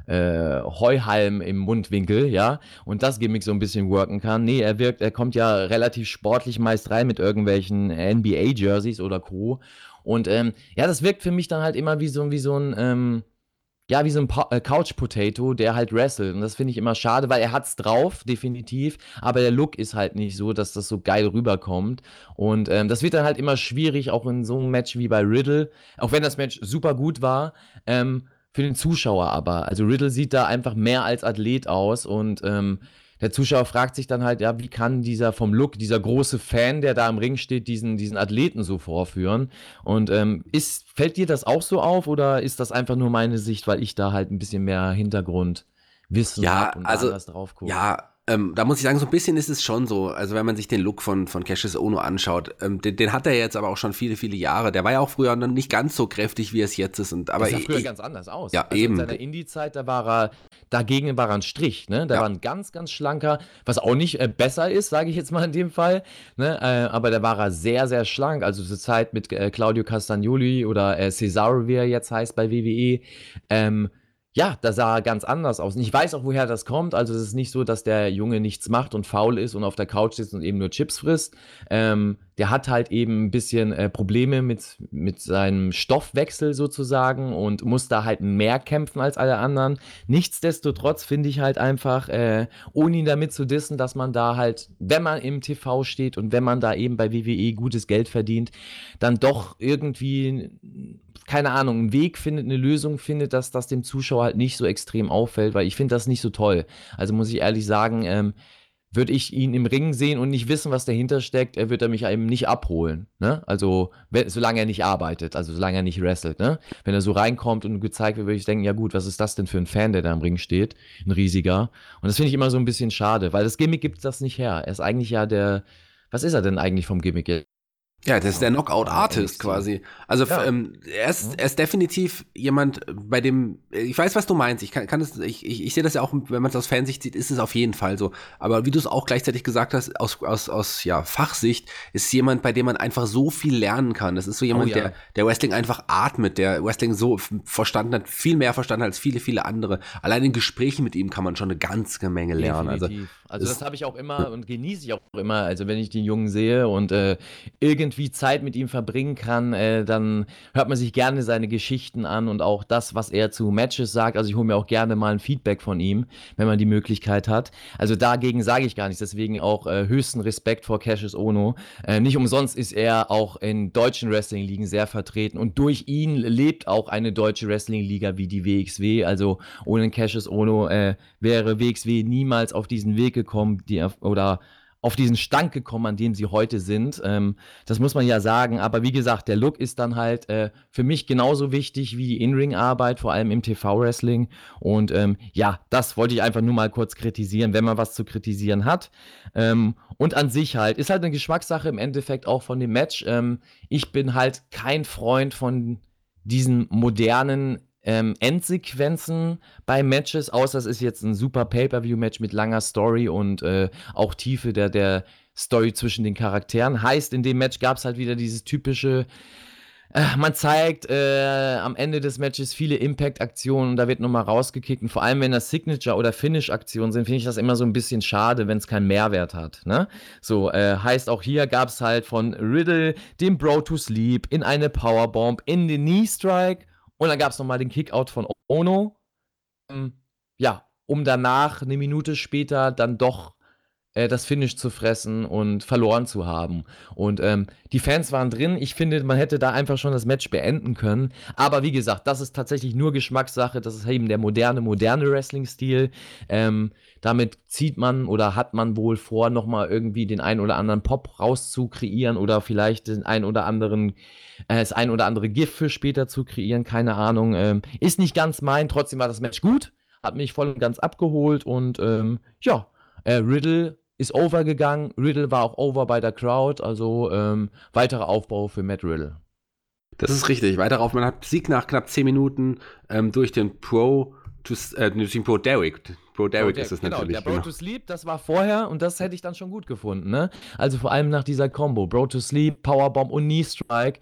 äh, Heuhalm im Mundwinkel, ja, und das Gimmick so ein bisschen worken kann. Nee, er wirkt, er kommt ja relativ sportlich meist rein mit irgendwelchen NBA-Jerseys oder Co. Und ähm, ja, das wirkt für mich dann halt immer wie so, wie so ein, ähm, ja, wie so ein äh, Couch Potato, der halt wrestelt. Und das finde ich immer schade, weil er hat's drauf, definitiv. Aber der Look ist halt nicht so, dass das so geil rüberkommt. Und ähm, das wird dann halt immer schwierig, auch in so einem Match wie bei Riddle. Auch wenn das Match super gut war. Ähm, für den Zuschauer aber. Also Riddle sieht da einfach mehr als Athlet aus und ähm, der Zuschauer fragt sich dann halt, ja, wie kann dieser vom Look, dieser große Fan, der da im Ring steht, diesen, diesen Athleten so vorführen? Und ähm, ist, fällt dir das auch so auf oder ist das einfach nur meine Sicht, weil ich da halt ein bisschen mehr Hintergrundwissen ja, habe und also, anders drauf gucke? Ja, ähm, da muss ich sagen, so ein bisschen ist es schon so. Also wenn man sich den Look von, von Cassius Ono anschaut, ähm, den, den, hat er jetzt aber auch schon viele, viele Jahre. Der war ja auch früher noch nicht ganz so kräftig, wie es jetzt ist. Und, aber das sah früher ich, ganz anders aus. Ja, also eben. In seiner Indie-Zeit, da war er, dagegen war er ein Strich, ne? Da ja. war ein ganz, ganz schlanker, was auch nicht äh, besser ist, sage ich jetzt mal in dem Fall. Ne? Äh, aber da war er sehr, sehr schlank. Also zur Zeit mit äh, Claudio Castagnoli oder äh, Cesaro, wie er jetzt heißt bei WWE. Ähm, ja, da sah er ganz anders aus. Und ich weiß auch, woher das kommt. Also es ist nicht so, dass der Junge nichts macht und faul ist und auf der Couch sitzt und eben nur Chips frisst. Ähm, der hat halt eben ein bisschen äh, Probleme mit, mit seinem Stoffwechsel sozusagen und muss da halt mehr kämpfen als alle anderen. Nichtsdestotrotz finde ich halt einfach, äh, ohne ihn damit zu dissen, dass man da halt, wenn man im TV steht und wenn man da eben bei WWE gutes Geld verdient, dann doch irgendwie keine Ahnung, einen Weg findet, eine Lösung findet, dass das dem Zuschauer halt nicht so extrem auffällt, weil ich finde das nicht so toll. Also muss ich ehrlich sagen, ähm, würde ich ihn im Ring sehen und nicht wissen, was dahinter steckt, er wird er mich eben nicht abholen. Ne? Also, wenn, solange er nicht arbeitet, also solange er nicht wrestelt. Ne? Wenn er so reinkommt und gezeigt wird, würde ich denken, ja gut, was ist das denn für ein Fan, der da im Ring steht? Ein riesiger. Und das finde ich immer so ein bisschen schade, weil das Gimmick gibt das nicht her. Er ist eigentlich ja der, was ist er denn eigentlich vom Gimmick? Ja, das ist der Knockout-Artist quasi. Also ja. ähm, er, ist, er ist definitiv jemand, bei dem, ich weiß, was du meinst. Ich kann, kann es, ich, ich, ich sehe das ja auch, wenn man es aus Fansicht sieht, ist es auf jeden Fall so. Aber wie du es auch gleichzeitig gesagt hast, aus, aus, aus ja, Fachsicht, ist jemand, bei dem man einfach so viel lernen kann. Das ist so jemand, oh, ja. der, der Wrestling einfach atmet, der Wrestling so verstanden hat, viel mehr verstanden hat als viele, viele andere. Allein in Gesprächen mit ihm kann man schon eine ganze Menge lernen. Also definitiv. Also also das habe ich auch immer und genieße ich auch immer. Also wenn ich den Jungen sehe und äh, irgendwie Zeit mit ihm verbringen kann, äh, dann hört man sich gerne seine Geschichten an und auch das, was er zu Matches sagt. Also ich hole mir auch gerne mal ein Feedback von ihm, wenn man die Möglichkeit hat. Also dagegen sage ich gar nichts. Deswegen auch äh, höchsten Respekt vor Cassius Ono. Äh, nicht umsonst ist er auch in deutschen Wrestling-Ligen sehr vertreten und durch ihn lebt auch eine deutsche Wrestling-Liga wie die WXW. Also ohne Cassius Ono äh, wäre WXW niemals auf diesen Weg gekommen, die, oder auf diesen Stand gekommen, an dem sie heute sind. Ähm, das muss man ja sagen. Aber wie gesagt, der Look ist dann halt äh, für mich genauso wichtig wie die In-Ring-Arbeit, vor allem im TV-Wrestling. Und ähm, ja, das wollte ich einfach nur mal kurz kritisieren, wenn man was zu kritisieren hat. Ähm, und an sich halt, ist halt eine Geschmackssache im Endeffekt auch von dem Match. Ähm, ich bin halt kein Freund von diesen modernen ähm, Endsequenzen bei Matches, außer es ist jetzt ein super Pay-Per-View-Match mit langer Story und äh, auch Tiefe der, der Story zwischen den Charakteren. Heißt, in dem Match gab es halt wieder dieses typische, äh, man zeigt äh, am Ende des Matches viele Impact-Aktionen und da wird nochmal rausgekickt. Und vor allem, wenn das Signature- oder Finish-Aktionen sind, finde ich das immer so ein bisschen schade, wenn es keinen Mehrwert hat. Ne? So, äh, heißt auch hier gab es halt von Riddle den Bro to Sleep in eine Powerbomb in den Knee-Strike und dann gab es nochmal den Kickout von Ono. Ähm, ja, um danach eine Minute später dann doch äh, das Finish zu fressen und verloren zu haben. Und ähm, die Fans waren drin. Ich finde, man hätte da einfach schon das Match beenden können. Aber wie gesagt, das ist tatsächlich nur Geschmackssache. Das ist eben der moderne, moderne Wrestling-Stil. Ähm, damit zieht man oder hat man wohl vor, nochmal irgendwie den ein oder anderen Pop rauszukreieren oder vielleicht den ein oder anderen, äh, das ein oder andere GIF für später zu kreieren. Keine Ahnung. Ähm, ist nicht ganz mein. Trotzdem war das Match gut. Hat mich voll und ganz abgeholt und ähm, ja, äh, Riddle ist overgegangen. Riddle war auch over bei der Crowd, also ähm, weiterer Aufbau für Matt Riddle. Das ist richtig. Weiter auf, man hat Sieg nach knapp 10 Minuten ähm, durch den Pro to, äh, Bro Derek. Bro Derek ist es genau, natürlich. Der Bro genau. to Sleep, das war vorher und das hätte ich dann schon gut gefunden. Ne? Also vor allem nach dieser Combo. Bro to Sleep, Powerbomb und Knee Strike.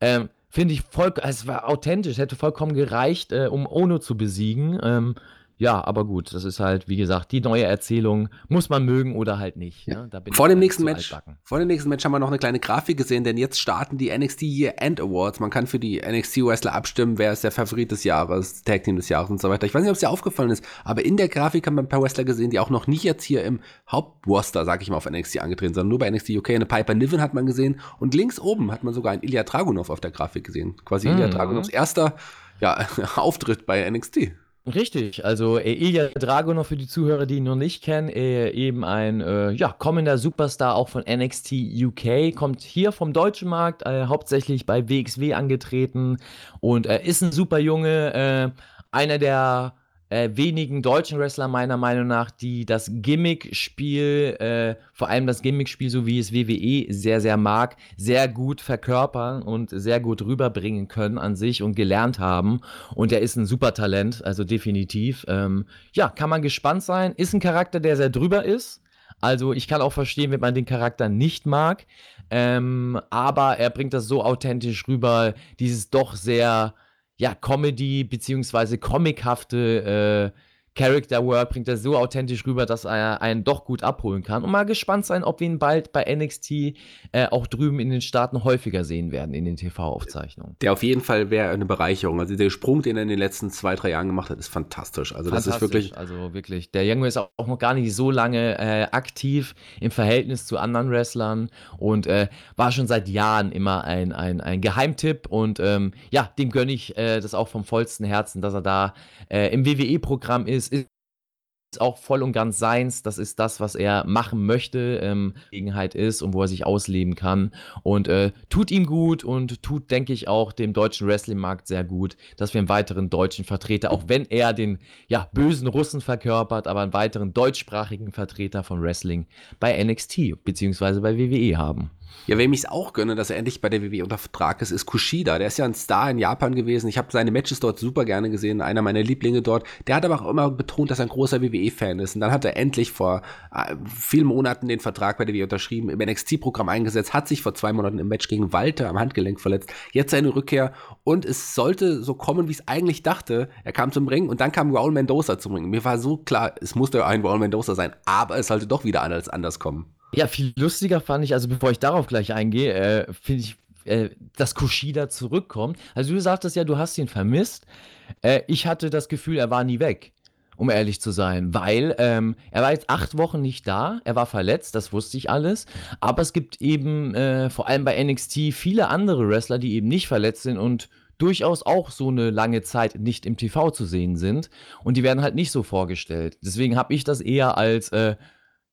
Ähm, Finde ich voll, es war authentisch, hätte vollkommen gereicht, äh, um Ono zu besiegen. Ähm, ja, aber gut, das ist halt, wie gesagt, die neue Erzählung muss man mögen oder halt nicht. Ne? vor dem nächsten Match, vor dem nächsten Match haben wir noch eine kleine Grafik gesehen, denn jetzt starten die NXT Year End Awards. Man kann für die NXT Wrestler abstimmen, wer ist der Favorit des Jahres, Tag Team des Jahres und so weiter. Ich weiß nicht, ob es dir aufgefallen ist, aber in der Grafik haben wir ein paar Wrestler gesehen, die auch noch nicht jetzt hier im Hauptroster, sag ich mal, auf NXT angetreten sind, sondern nur bei NXT UK. Eine Piper Niven hat man gesehen und links oben hat man sogar einen Ilya Dragunov auf der Grafik gesehen. Quasi mhm. Ilya Dragunovs erster ja, Auftritt bei NXT. Richtig, also äh, Ilya Dragunov für die Zuhörer, die ihn noch nicht kennen, äh, eben ein äh, ja, kommender Superstar auch von NXT UK, kommt hier vom deutschen Markt, äh, hauptsächlich bei WXW angetreten und er ist ein super Junge, äh, einer der äh, wenigen deutschen Wrestler meiner Meinung nach, die das Gimmick-Spiel, äh, vor allem das Gimmick-Spiel, so wie es WWE sehr, sehr mag, sehr gut verkörpern und sehr gut rüberbringen können an sich und gelernt haben. Und er ist ein super Talent, also definitiv. Ähm, ja, kann man gespannt sein. Ist ein Charakter, der sehr drüber ist. Also ich kann auch verstehen, wenn man den Charakter nicht mag. Ähm, aber er bringt das so authentisch rüber, dieses doch sehr ja, Comedy beziehungsweise comichafte äh, Character Work bringt er so authentisch rüber, dass er einen doch gut abholen kann. Und mal gespannt sein, ob wir ihn bald bei NXT äh, auch drüben in den Staaten häufiger sehen werden in den TV-Aufzeichnungen. Der auf jeden Fall wäre eine Bereicherung. Also der Sprung, den er in den letzten zwei, drei Jahren gemacht hat, ist fantastisch. Also fantastisch, das ist wirklich. Also wirklich. Der Junge ist auch noch gar nicht so lange äh, aktiv im Verhältnis zu anderen Wrestlern und äh, war schon seit Jahren immer ein, ein, ein Geheimtipp. Und ähm, ja, dem gönne ich äh, das auch vom vollsten Herzen, dass er da äh, im WWE-Programm ist ist, ist auch voll und ganz seins. Das ist das, was er machen möchte, ähm, Gelegenheit ist und wo er sich ausleben kann. Und äh, tut ihm gut und tut, denke ich, auch dem deutschen Wrestling-Markt sehr gut, dass wir einen weiteren deutschen Vertreter, auch wenn er den ja, bösen Russen verkörpert, aber einen weiteren deutschsprachigen Vertreter von Wrestling bei NXT bzw. bei WWE haben. Ja, wem ich es auch gönne, dass er endlich bei der WWE unter Vertrag ist, ist Kushida. Der ist ja ein Star in Japan gewesen. Ich habe seine Matches dort super gerne gesehen, einer meiner Lieblinge dort. Der hat aber auch immer betont, dass er ein großer WWE-Fan ist. Und dann hat er endlich vor äh, vielen Monaten den Vertrag bei der WWE unterschrieben, im NXT-Programm eingesetzt, hat sich vor zwei Monaten im Match gegen Walter am Handgelenk verletzt. Jetzt seine Rückkehr und es sollte so kommen, wie es eigentlich dachte. Er kam zum Ring und dann kam Raul Mendoza zum Ring. Mir war so klar, es musste ein Raul Mendoza sein, aber es sollte doch wieder anders kommen. Ja, viel lustiger fand ich, also bevor ich darauf gleich eingehe, äh, finde ich, äh, dass Kushida zurückkommt. Also du sagtest ja, du hast ihn vermisst. Äh, ich hatte das Gefühl, er war nie weg, um ehrlich zu sein, weil ähm, er war jetzt acht Wochen nicht da, er war verletzt, das wusste ich alles. Aber es gibt eben äh, vor allem bei NXT viele andere Wrestler, die eben nicht verletzt sind und durchaus auch so eine lange Zeit nicht im TV zu sehen sind. Und die werden halt nicht so vorgestellt. Deswegen habe ich das eher als äh,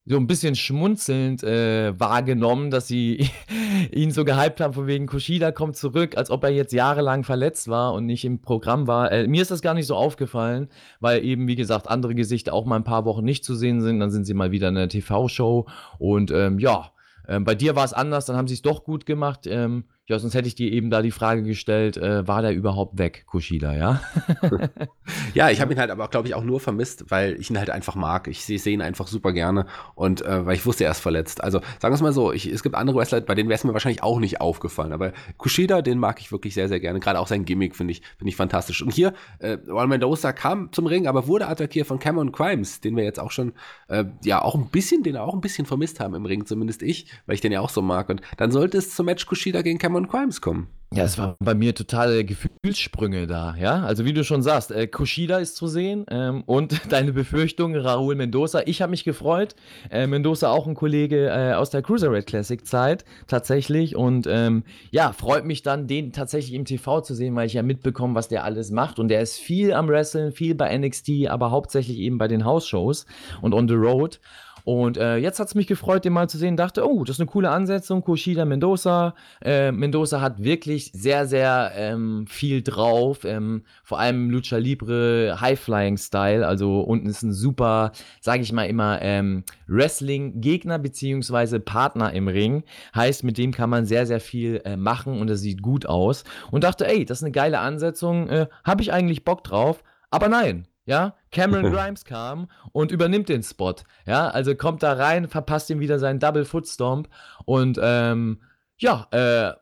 so ein bisschen schmunzelnd äh, wahrgenommen, dass sie ihn so gehypt haben, von wegen Kushida kommt zurück, als ob er jetzt jahrelang verletzt war und nicht im Programm war. Äh, mir ist das gar nicht so aufgefallen, weil eben, wie gesagt, andere Gesichter auch mal ein paar Wochen nicht zu sehen sind. Dann sind sie mal wieder in der TV-Show und ähm, ja, ähm, bei dir war es anders, dann haben sie es doch gut gemacht. Ähm, ja, sonst hätte ich dir eben da die Frage gestellt, äh, war der überhaupt weg, Kushida, ja? ja, ich habe ihn halt aber, glaube ich, auch nur vermisst, weil ich ihn halt einfach mag. Ich sehe seh ihn einfach super gerne und äh, weil ich wusste, er ist verletzt. Also sagen wir es mal so, ich, es gibt andere Wrestler, bei denen wäre es mir wahrscheinlich auch nicht aufgefallen, aber Kushida, den mag ich wirklich sehr, sehr gerne. Gerade auch sein Gimmick finde ich, finde ich fantastisch. Und hier, äh, Juan Mendoza kam zum Ring, aber wurde attackiert von Cameron Crimes, den wir jetzt auch schon, äh, ja, auch ein bisschen, den auch ein bisschen vermisst haben im Ring, zumindest ich, weil ich den ja auch so mag. Und dann sollte es zum Match Kushida gegen Cameron Cameron Crimes kommen. Ja, es war bei mir totale Gefühlssprünge da, ja. Also wie du schon sagst, äh, Kushida ist zu sehen ähm, und deine Befürchtung, Raúl Mendoza. Ich habe mich gefreut. Äh, Mendoza auch ein Kollege äh, aus der Cruiserweight Classic Zeit tatsächlich und ähm, ja, freut mich dann, den tatsächlich im TV zu sehen, weil ich ja mitbekomme, was der alles macht und der ist viel am Wrestlen, viel bei NXT, aber hauptsächlich eben bei den House-Shows und on the road. Und äh, jetzt hat es mich gefreut, den mal zu sehen. Dachte, oh, das ist eine coole Ansetzung. Kushida Mendoza. Äh, Mendoza hat wirklich sehr, sehr ähm, viel drauf. Ähm, vor allem Lucha Libre High-Flying-Style. Also unten ist ein super, sage ich mal immer, ähm, Wrestling-Gegner beziehungsweise Partner im Ring. Heißt, mit dem kann man sehr, sehr viel äh, machen und das sieht gut aus. Und dachte, ey, das ist eine geile Ansetzung. Äh, Habe ich eigentlich Bock drauf? Aber nein, ja, Cameron Grimes kam und übernimmt den Spot. Ja, also kommt da rein, verpasst ihm wieder seinen Double Foot Stomp und ähm, ja, äh,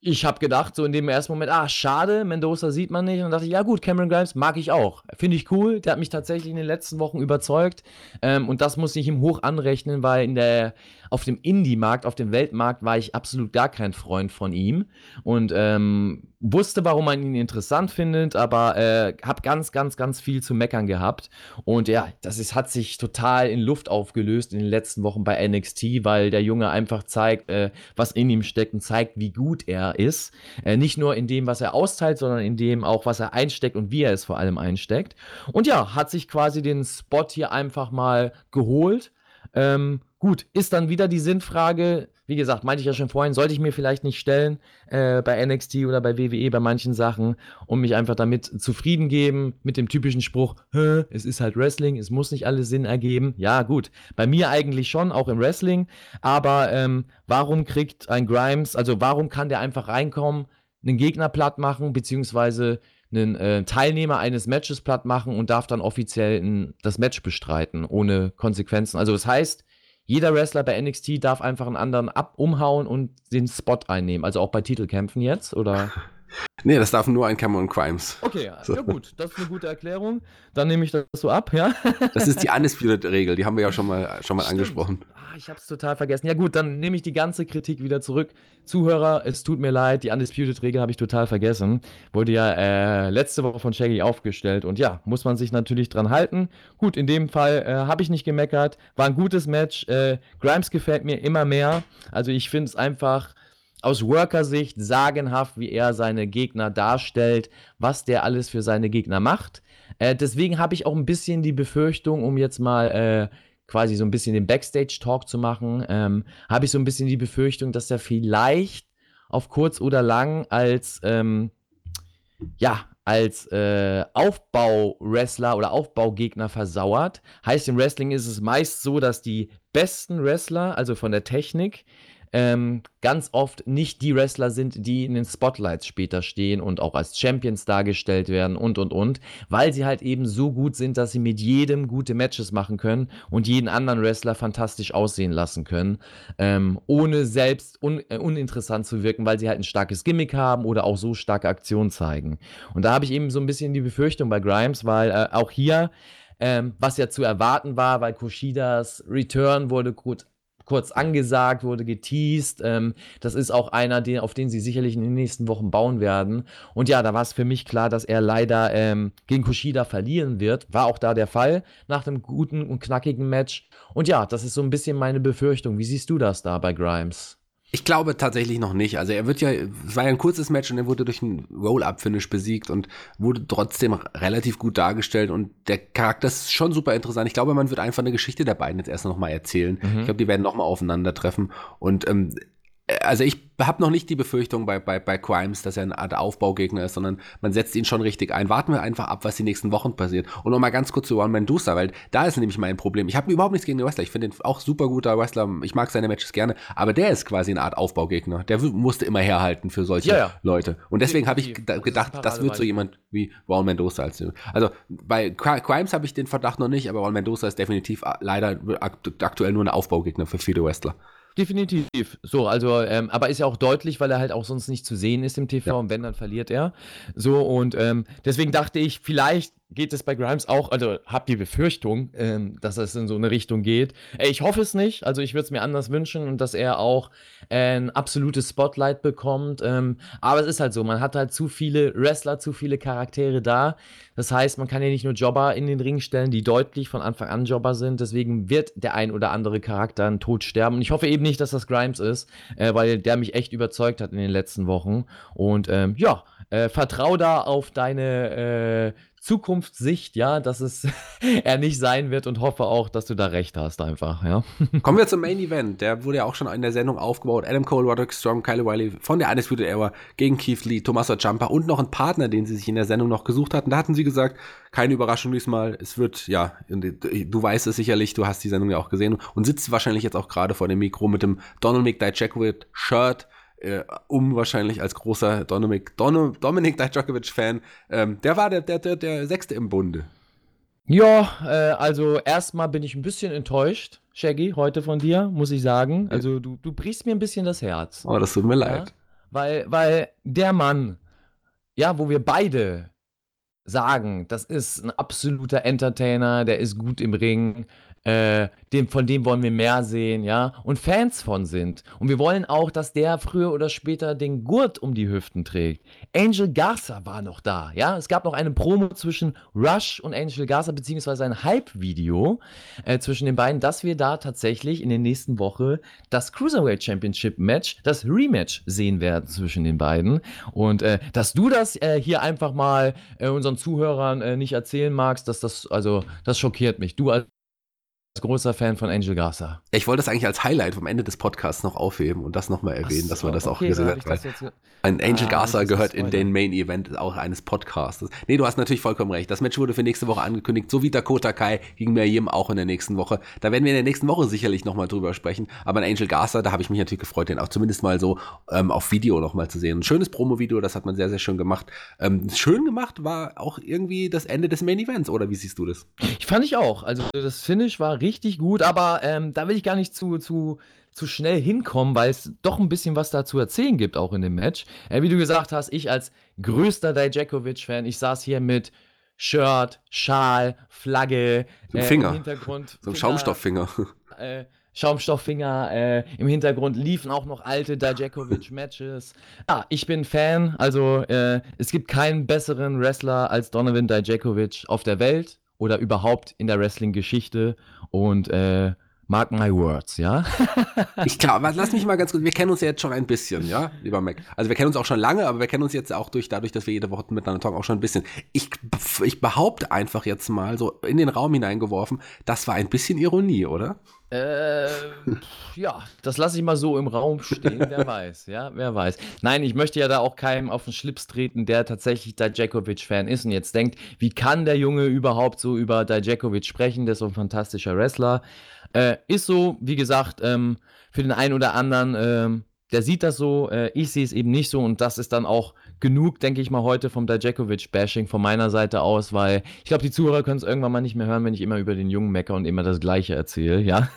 ich habe gedacht, so in dem ersten Moment, ah, schade, Mendoza sieht man nicht. Und dachte ich, ja gut, Cameron Grimes mag ich auch. Finde ich cool. Der hat mich tatsächlich in den letzten Wochen überzeugt. Ähm, und das muss ich ihm hoch anrechnen, weil in der, auf dem Indie-Markt, auf dem Weltmarkt war ich absolut gar kein Freund von ihm. Und ähm, wusste, warum man ihn interessant findet, aber äh, habe ganz, ganz, ganz viel zu meckern gehabt. Und ja, das ist, hat sich total in Luft aufgelöst in den letzten Wochen bei NXT, weil der Junge einfach zeigt, äh, was in ihm steckt und zeigt, wie gut er ist. Äh, nicht nur in dem, was er austeilt, sondern in dem auch, was er einsteckt und wie er es vor allem einsteckt. Und ja, hat sich quasi den Spot hier einfach mal geholt. Ähm, gut, ist dann wieder die Sinnfrage, wie gesagt, meinte ich ja schon vorhin, sollte ich mir vielleicht nicht stellen äh, bei NXT oder bei WWE bei manchen Sachen und mich einfach damit zufrieden geben mit dem typischen Spruch, es ist halt Wrestling, es muss nicht alles Sinn ergeben. Ja, gut, bei mir eigentlich schon, auch im Wrestling, aber ähm, warum kriegt ein Grimes, also warum kann der einfach reinkommen, einen Gegner platt machen, beziehungsweise einen äh, Teilnehmer eines Matches platt machen und darf dann offiziell ein, das Match bestreiten, ohne Konsequenzen. Also das heißt, jeder Wrestler bei NXT darf einfach einen anderen ab umhauen und den Spot einnehmen. Also auch bei Titelkämpfen jetzt, oder? Nee, das darf nur ein Cameron Crimes. Okay, ja, so. ja gut, das ist eine gute Erklärung. Dann nehme ich das so ab, ja. Das ist die Undisputed-Regel, die haben wir ja schon mal, schon mal angesprochen. Ah, ich habe es total vergessen. Ja gut, dann nehme ich die ganze Kritik wieder zurück. Zuhörer, es tut mir leid, die Undisputed-Regel habe ich total vergessen. Wurde ja äh, letzte Woche von Shaggy aufgestellt und ja, muss man sich natürlich dran halten. Gut, in dem Fall äh, habe ich nicht gemeckert. War ein gutes Match. Äh, Grimes gefällt mir immer mehr. Also ich finde es einfach aus Worker-Sicht sagenhaft, wie er seine Gegner darstellt, was der alles für seine Gegner macht. Äh, deswegen habe ich auch ein bisschen die Befürchtung, um jetzt mal äh, quasi so ein bisschen den Backstage-Talk zu machen, ähm, habe ich so ein bisschen die Befürchtung, dass er vielleicht auf kurz oder lang als, ähm, ja, als äh, Aufbau-Wrestler oder Aufbaugegner versauert. Heißt, im Wrestling ist es meist so, dass die besten Wrestler, also von der Technik, ähm, ganz oft nicht die Wrestler sind, die in den Spotlights später stehen und auch als Champions dargestellt werden und und und, weil sie halt eben so gut sind, dass sie mit jedem gute Matches machen können und jeden anderen Wrestler fantastisch aussehen lassen können, ähm, ohne selbst un äh, uninteressant zu wirken, weil sie halt ein starkes Gimmick haben oder auch so starke Aktionen zeigen. Und da habe ich eben so ein bisschen die Befürchtung bei Grimes, weil äh, auch hier ähm, was ja zu erwarten war, weil Kushidas Return wurde gut kurz angesagt, wurde geteased. Ähm, das ist auch einer, den, auf den sie sicherlich in den nächsten Wochen bauen werden. Und ja, da war es für mich klar, dass er leider ähm, gegen Kushida verlieren wird. War auch da der Fall nach einem guten und knackigen Match. Und ja, das ist so ein bisschen meine Befürchtung. Wie siehst du das da bei Grimes? Ich glaube tatsächlich noch nicht. Also er wird ja, es war ja ein kurzes Match und er wurde durch einen Roll-Up-Finish besiegt und wurde trotzdem relativ gut dargestellt und der Charakter ist schon super interessant. Ich glaube, man wird einfach eine Geschichte der beiden jetzt erst noch mal erzählen. Mhm. Ich glaube, die werden noch mal aufeinandertreffen und ähm, also ich habe noch nicht die Befürchtung bei, bei, bei Crimes, dass er eine Art Aufbaugegner ist, sondern man setzt ihn schon richtig ein. Warten wir einfach ab, was die nächsten Wochen passiert. Und nochmal ganz kurz zu Juan Mendoza, weil da ist nämlich mein Problem. Ich habe überhaupt nichts gegen den Wrestler. Ich finde ihn auch super guter Wrestler. Ich mag seine Matches gerne. Aber der ist quasi eine Art Aufbaugegner. Der musste immer herhalten für solche ja, ja. Leute. Und deswegen habe ich gedacht, das wird so jemand wie Juan Mendoza. Als, also bei Crimes habe ich den Verdacht noch nicht, aber Juan Mendoza ist definitiv leider aktuell nur ein Aufbaugegner für viele Wrestler. Definitiv. So, also, ähm, aber ist ja auch deutlich, weil er halt auch sonst nicht zu sehen ist im TV ja. und wenn, dann verliert er. So, und ähm, deswegen dachte ich, vielleicht geht es bei Grimes auch, also hab die Befürchtung, ähm, dass es in so eine Richtung geht. Äh, ich hoffe es nicht, also ich würde es mir anders wünschen und dass er auch äh, ein absolutes Spotlight bekommt. Ähm, aber es ist halt so, man hat halt zu viele Wrestler, zu viele Charaktere da. Das heißt, man kann ja nicht nur Jobber in den Ring stellen, die deutlich von Anfang an Jobber sind. Deswegen wird der ein oder andere Charakter einen Tod sterben. Und ich hoffe eben nicht, dass das Grimes ist, äh, weil der mich echt überzeugt hat in den letzten Wochen. Und ähm, ja, äh, vertrau da auf deine äh, Zukunftssicht, ja, dass es er nicht sein wird und hoffe auch, dass du da recht hast einfach, ja. Kommen wir zum Main Event. Der wurde ja auch schon in der Sendung aufgebaut. Adam Cole, Roderick Strong, Kyle Wiley von der Undisputed Era gegen Keith Lee, Tommaso Ciampa und noch ein Partner, den sie sich in der Sendung noch gesucht hatten. Da hatten sie gesagt, keine Überraschung diesmal. Es wird, ja, du weißt es sicherlich, du hast die Sendung ja auch gesehen und sitzt wahrscheinlich jetzt auch gerade vor dem Mikro mit dem Donald McDijakovic Shirt äh, um wahrscheinlich als großer Dominic, Don, Dominik Dijakovic-Fan. Ähm, der war der, der, der, der Sechste im Bunde. Ja, äh, also erstmal bin ich ein bisschen enttäuscht, Shaggy, heute von dir, muss ich sagen. Also du, du brichst mir ein bisschen das Herz. Oh, das tut mir Ja? leid. Weil, weil der Mann, ja, wo wir beide sagen, das ist ein absoluter Entertainer, der ist gut im Ring, äh, dem, von dem wollen wir mehr sehen, ja, und Fans von sind. Und wir wollen auch, dass der früher oder später den Gurt um die Hüften trägt. Angel Garza war noch da, ja. Es gab noch eine Promo zwischen Rush und Angel Garza, beziehungsweise ein Hype-Video äh, zwischen den beiden, dass wir da tatsächlich in der nächsten Woche das Cruiserweight Championship Match, das Rematch sehen werden zwischen den beiden. Und äh, dass du das äh, hier einfach mal äh, unseren Zuhörern äh, nicht erzählen magst, dass das, also, das schockiert mich. Du als großer Fan von Angel Garza. Ich wollte das eigentlich als Highlight vom Ende des Podcasts noch aufheben und das nochmal erwähnen, Ach dass so, wir das auch okay, haben. das jetzt ge- Ein Angel Ah, Garza gehört in den Main Event auch eines Podcastes. Nee, du hast natürlich vollkommen recht. Das Match wurde für nächste Woche angekündigt, so wie Dakota Kai gegen Miriam auch in der nächsten Woche. Da werden wir in der nächsten Woche sicherlich nochmal drüber sprechen. Aber ein Angel Garza, da habe ich mich natürlich gefreut, den auch zumindest mal so ähm, auf Video nochmal zu sehen. Ein schönes Promo-Video, das hat man sehr, sehr schön gemacht. Ähm, schön gemacht war auch irgendwie das Ende des Main Events, oder wie siehst du das? Ich fand ich auch. Also das Finish war richtig gut, aber ähm, da will ich gar nicht zu, zu, zu schnell hinkommen, weil es doch ein bisschen was da zu erzählen gibt, auch in dem Match. Äh, wie du gesagt hast, ich als größter Dijakovic-Fan, ich saß hier mit Shirt, Schal, Flagge, äh, Finger. im Hintergrund. So ein Finger, Schaumstofffinger. äh, Schaumstofffinger, äh, im Hintergrund liefen auch noch alte Dijakovic-Matches. Ah, ich bin Fan, also äh, es gibt keinen besseren Wrestler als Donovan Dijakovic auf der Welt oder überhaupt in der Wrestling-Geschichte. Und äh, mark my words, ja? Ich glaube, lass mich mal ganz kurz, wir kennen uns ja jetzt schon ein bisschen, ja, lieber Mac. Also wir kennen uns auch schon lange, aber wir kennen uns jetzt auch durch, dadurch, dass wir jede Woche miteinander talken, auch schon ein bisschen. Ich, ich behaupte einfach jetzt mal so in den Raum hineingeworfen, das war ein bisschen Ironie, oder? Äh, ja, das lasse ich mal so im Raum stehen, wer weiß, ja, wer weiß. Nein, ich möchte ja da auch keinem auf den Schlips treten, der tatsächlich Dijakovic-Fan ist und jetzt denkt, wie kann der Junge überhaupt so über Dijakovic sprechen, der ist so ein fantastischer Wrestler. Äh, ist so, wie gesagt, ähm, für den einen oder anderen, ähm, der sieht das so, äh, ich sehe es eben nicht so und das ist dann auch genug, denke ich mal, heute vom Dijakovic-Bashing von meiner Seite aus, weil ich glaube, die Zuhörer können es irgendwann mal nicht mehr hören, wenn ich immer über den Jungen mecker und immer das Gleiche erzähle, ja.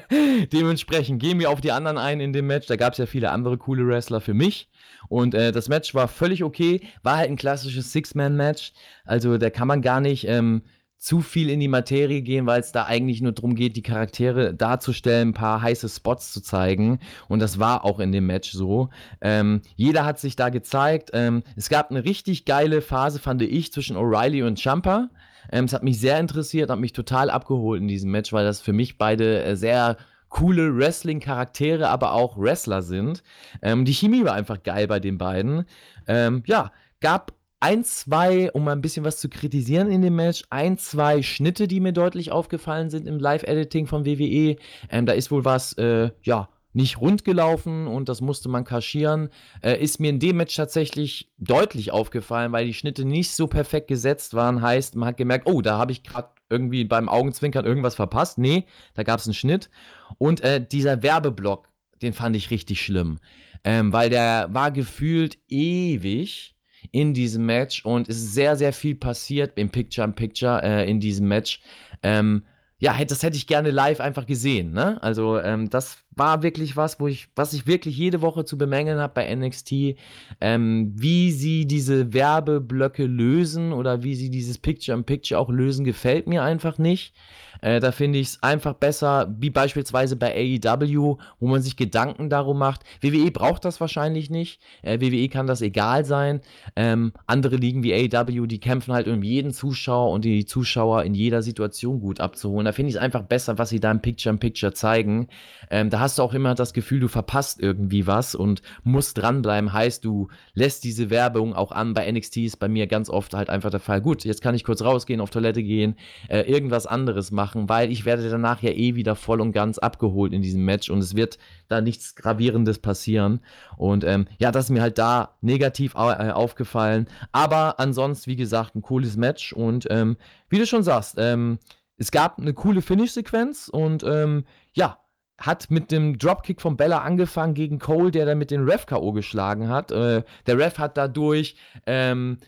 Dementsprechend gehen wir auf die anderen ein in dem Match. Da gab es ja viele andere coole Wrestler für mich. Und äh, das Match war völlig okay. War halt ein klassisches Six-Man-Match. Also da kann man gar nicht ähm, zu viel in die Materie gehen, weil es da eigentlich nur darum geht, die Charaktere darzustellen, ein paar heiße Spots zu zeigen. Und das war auch in dem Match so. Ähm, jeder hat sich da gezeigt. Ähm, es gab eine richtig geile Phase, fand ich, zwischen O'Reilly und Champa. Ähm, es hat mich sehr interessiert, hat mich total abgeholt in diesem Match, weil das für mich beide äh, sehr coole Wrestling-Charaktere, aber auch Wrestler sind. Ähm, die Chemie war einfach geil bei den beiden. Ähm, ja, gab ein, zwei, um mal ein bisschen was zu kritisieren in dem Match, ein, zwei Schnitte, die mir deutlich aufgefallen sind im Live-Editing von WWE. Ähm, da ist wohl was, äh, ja, nicht rund gelaufen und das musste man kaschieren. Äh, ist mir in dem Match tatsächlich deutlich aufgefallen, weil die Schnitte nicht so perfekt gesetzt waren. Heißt, man hat gemerkt, oh, da habe ich gerade irgendwie beim Augenzwinkern irgendwas verpasst. Nee, da gab es einen Schnitt. Und äh, dieser Werbeblock, den fand ich richtig schlimm. Ähm, weil der war gefühlt ewig in diesem Match und es ist sehr, sehr viel passiert im Picture-in-Picture äh, in diesem Match. Ähm, ja, das hätte ich gerne live einfach gesehen. Ne? Also ähm, das war wirklich was, wo ich, was ich wirklich jede Woche zu bemängeln habe bei NXT, ähm, wie sie diese Werbeblöcke lösen oder wie sie dieses Picture-in-Picture auch lösen, gefällt mir einfach nicht. Äh, da finde ich es einfach besser, wie beispielsweise bei AEW, wo man sich Gedanken darum macht. WWE braucht das wahrscheinlich nicht. Äh, WWE kann das egal sein. Ähm, andere Ligen wie AEW, die kämpfen halt um jeden Zuschauer und die Zuschauer in jeder Situation gut abzuholen. Da finde ich es einfach besser, was sie da im Picture-in-Picture zeigen. Ähm, da hast du auch immer das Gefühl, du verpasst irgendwie was und musst dranbleiben. Heißt, du lässt diese Werbung auch an. Bei NXT ist bei mir ganz oft halt einfach der Fall. Gut, jetzt kann ich kurz rausgehen, auf Toilette gehen, äh, irgendwas anderes machen, weil ich werde danach ja eh wieder voll und ganz abgeholt in diesem Match und es wird da nichts Gravierendes passieren. Und ähm, ja, das ist mir halt da negativ äh, aufgefallen. Aber ansonsten, wie gesagt, ein cooles Match und ähm, wie du schon sagst, ähm, es gab eine coole Finish-Sequenz und ähm, ja, hat mit dem Dropkick von Bella angefangen gegen Cole, der dann mit dem Ref K.O. geschlagen hat. Äh, der Ref hat dadurch, ähm,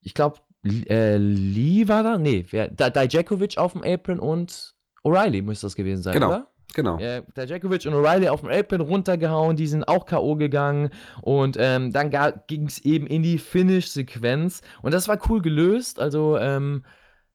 ich glaube, äh, Lee war da? Nee, wer, Dijakovic auf dem Apron und O'Reilly müsste das gewesen sein, genau. oder? Genau. Äh, Dijakovic und O'Reilly auf dem Apron runtergehauen, die sind auch K.O. gegangen und ähm, dann ging es eben in die Finish-Sequenz und das war cool gelöst, also ähm,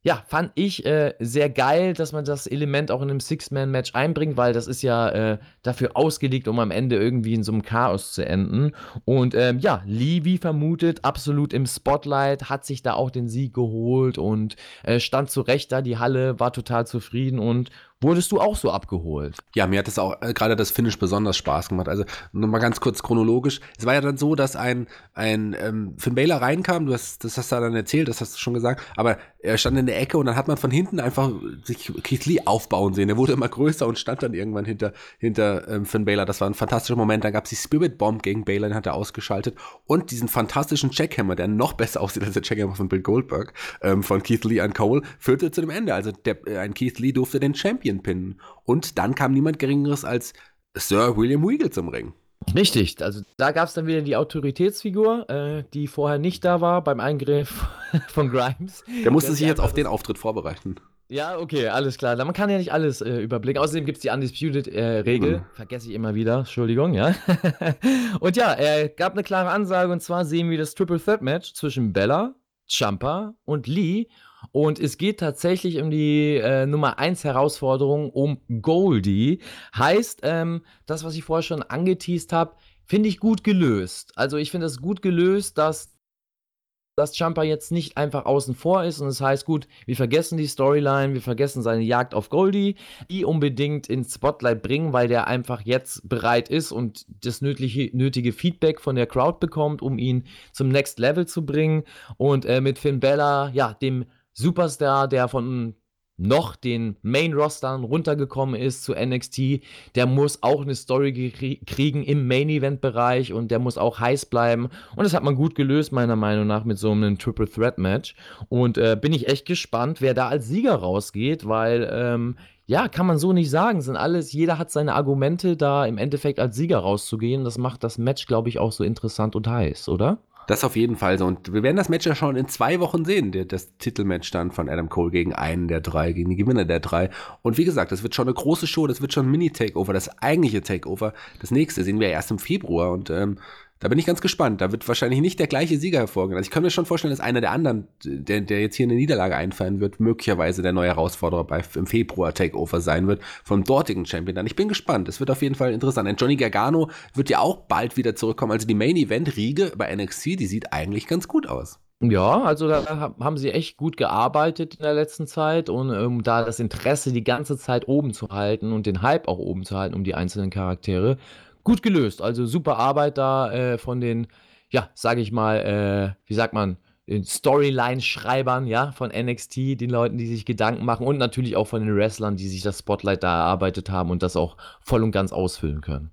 ja, fand ich äh, sehr geil, dass man das Element auch in einem Six-Man-Match einbringt, weil das ist ja äh, dafür ausgelegt, um am Ende irgendwie in so einem Chaos zu enden. Und ähm, ja, Lee, wie vermutet, absolut im Spotlight, hat sich da auch den Sieg geholt und äh, stand zurecht da. Die Halle war total zufrieden und Wurdest du auch so abgeholt? Ja, mir hat das auch äh, gerade das Finish besonders Spaß gemacht. Also nochmal ganz kurz chronologisch. Es war ja dann so, dass ein, ein ähm, Finn Baylor reinkam, du hast, das hast du dann erzählt, das hast du schon gesagt, aber er stand in der Ecke und dann hat man von hinten einfach sich Keith Lee aufbauen sehen. Er wurde immer größer und stand dann irgendwann hinter, hinter ähm, Finn Baylor. Das war ein fantastischer Moment. Dann gab es die Spirit Bomb gegen Baylor, den hat er ausgeschaltet und diesen fantastischen Checkhammer, der noch besser aussieht als der Checkhammer von Bill Goldberg, ähm, von Keith Lee an Cole, führte zu dem Ende. Also der, äh, ein Keith Lee durfte den Champion Champion pinnen. Und dann kam niemand Geringeres als Sir William Regal zum Ring. Richtig, also da gab es dann wieder die Autoritätsfigur, äh, die vorher nicht da war beim Eingriff von Grimes. Der musste Der sich jetzt auf den Auftritt vorbereiten. Ja, okay, alles klar. Man kann ja nicht alles äh, überblicken. Außerdem gibt es die Undisputed-Regel. Äh, mhm. Vergesse ich immer wieder. Entschuldigung, ja. und ja, er gab eine klare Ansage und zwar sehen wir das Triple Threat Match zwischen Bella, Champa und Lee. Und es geht tatsächlich um die äh, Nummer 1 Herausforderung um Goldie. Heißt, ähm, das, was ich vorher schon angeteased habe, finde ich gut gelöst. Also ich finde es gut gelöst, dass dass Jumper jetzt nicht einfach außen vor ist und es das heißt, gut, wir vergessen die Storyline, wir vergessen seine Jagd auf Goldie, die unbedingt ins Spotlight bringen, weil der einfach jetzt bereit ist und das nötige, nötige Feedback von der Crowd bekommt, um ihn zum Next Level zu bringen. Und äh, mit Finn Bella, ja, dem Superstar, der von noch den Main-Rostern runtergekommen ist zu NXT, der muss auch eine Story kriegen im Main-Event-Bereich und der muss auch heiß bleiben. Und das hat man gut gelöst, meiner Meinung nach, mit so einem Triple Threat-Match. Und äh, bin ich echt gespannt, wer da als Sieger rausgeht, weil, ähm, ja, kann man so nicht sagen. Sind alles, jeder hat seine Argumente, da im Endeffekt als Sieger rauszugehen. Das macht das Match, glaube ich, auch so interessant und heiß, oder? Das auf jeden Fall so. Und wir werden das Match ja schon in zwei Wochen sehen. Das Titelmatch dann von Adam Cole gegen einen der drei, gegen die Gewinner der drei. Und wie gesagt, das wird schon eine große Show, das wird schon ein Mini-Takeover, das eigentliche Takeover. Das nächste sehen wir erst im Februar. Und ähm, da bin ich ganz gespannt. Da wird wahrscheinlich nicht der gleiche Sieger hervorgehen. Also ich kann mir schon vorstellen, dass einer der anderen, der, der jetzt hier eine Niederlage einfallen wird, möglicherweise der neue Herausforderer bei, im Februar Takeover sein wird, vom dortigen Champion dann. Ich bin gespannt. Es wird auf jeden Fall interessant. Denn Johnny Gargano wird ja auch bald wieder zurückkommen. Also die Main Event Riege bei NXT, die sieht eigentlich ganz gut aus. Ja, also da haben sie echt gut gearbeitet in der letzten Zeit und um da das Interesse die ganze Zeit oben zu halten und den Hype auch oben zu halten um die einzelnen Charaktere gut gelöst. Also super Arbeit da äh, von den, ja, sage ich mal, äh, wie sagt man, den Storyline-Schreibern, ja, von NXT, den Leuten, die sich Gedanken machen und natürlich auch von den Wrestlern, die sich das Spotlight da erarbeitet haben und das auch voll und ganz ausfüllen können.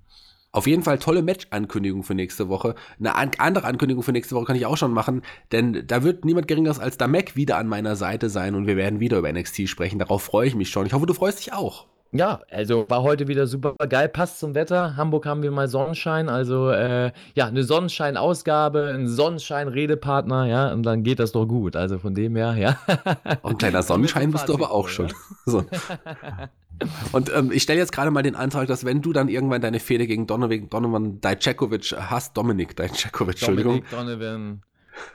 Auf jeden Fall tolle Match-Ankündigung für nächste Woche. Eine an andere Ankündigung für nächste Woche kann ich auch schon machen, denn da wird niemand geringeres als Damek wieder an meiner Seite sein und wir werden wieder über NXT sprechen. Darauf freue ich mich schon. Ich hoffe, du freust dich auch. Ja, also war heute wieder super geil, passt zum Wetter. Hamburg haben wir mal Sonnenschein, also äh, ja, eine Sonnenschein-Ausgabe, ein Sonnenschein-Redepartner, ja, und dann geht das doch gut. Also von dem her, ja. Und ein kleiner Sonnenschein bist du aber auch schon. So. Und ähm, ich stelle jetzt gerade mal den Antrag, dass wenn du dann irgendwann deine Fehde gegen Donovan, Donovan Dijakovic hast, Dominik Dijakovic, Entschuldigung. Dominik Donovan.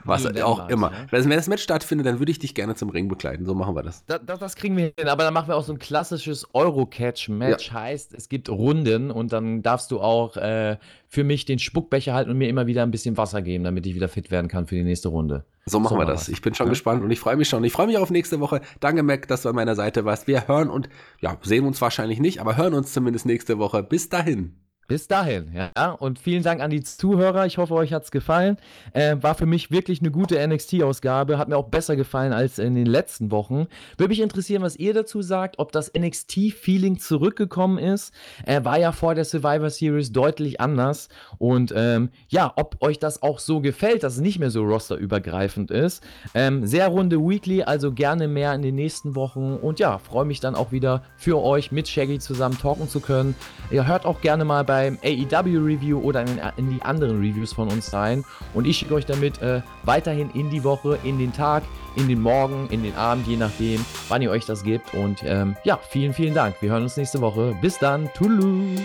Was auch immer. Ja? Wenn das Match stattfindet, dann würde ich dich gerne zum Ring begleiten. So machen wir das. Da, da, das kriegen wir hin. Aber dann machen wir auch so ein klassisches Euro-Catch-Match. Ja. Heißt, es gibt Runden und dann darfst du auch äh, für mich den Spuckbecher halten und mir immer wieder ein bisschen Wasser geben, damit ich wieder fit werden kann für die nächste Runde. So machen so wir das. Ich bin schon ja? gespannt und ich freue mich schon. Ich freue mich auf nächste Woche. Danke, Mac, dass du an meiner Seite warst. Wir hören und, ja, sehen uns wahrscheinlich nicht, aber hören uns zumindest nächste Woche. Bis dahin. Bis dahin, ja. Und vielen Dank an die Zuhörer. Ich hoffe, euch hat es gefallen. Äh, war für mich wirklich eine gute NXT-Ausgabe. Hat mir auch besser gefallen als in den letzten Wochen. Würde mich interessieren, was ihr dazu sagt, ob das NXT-Feeling zurückgekommen ist. Äh, war ja vor der Survivor Series deutlich anders. Und ähm, ja, ob euch das auch so gefällt, dass es nicht mehr so rosterübergreifend ist. Ähm, sehr runde Weekly, also gerne mehr in den nächsten Wochen. Und ja, freue mich dann auch wieder für euch mit Shaggy zusammen talken zu können. Ihr hört auch gerne mal bei beim AEW Review oder in, in, die anderen Reviews von uns rein. Und ich schicke euch damit äh, weiterhin in die Woche, in den Tag, in den Morgen, in den Abend, je nachdem, wann ihr euch das gibt. Und ähm, ja, vielen, vielen Dank. Wir hören uns nächste Woche. Bis dann. Tulu.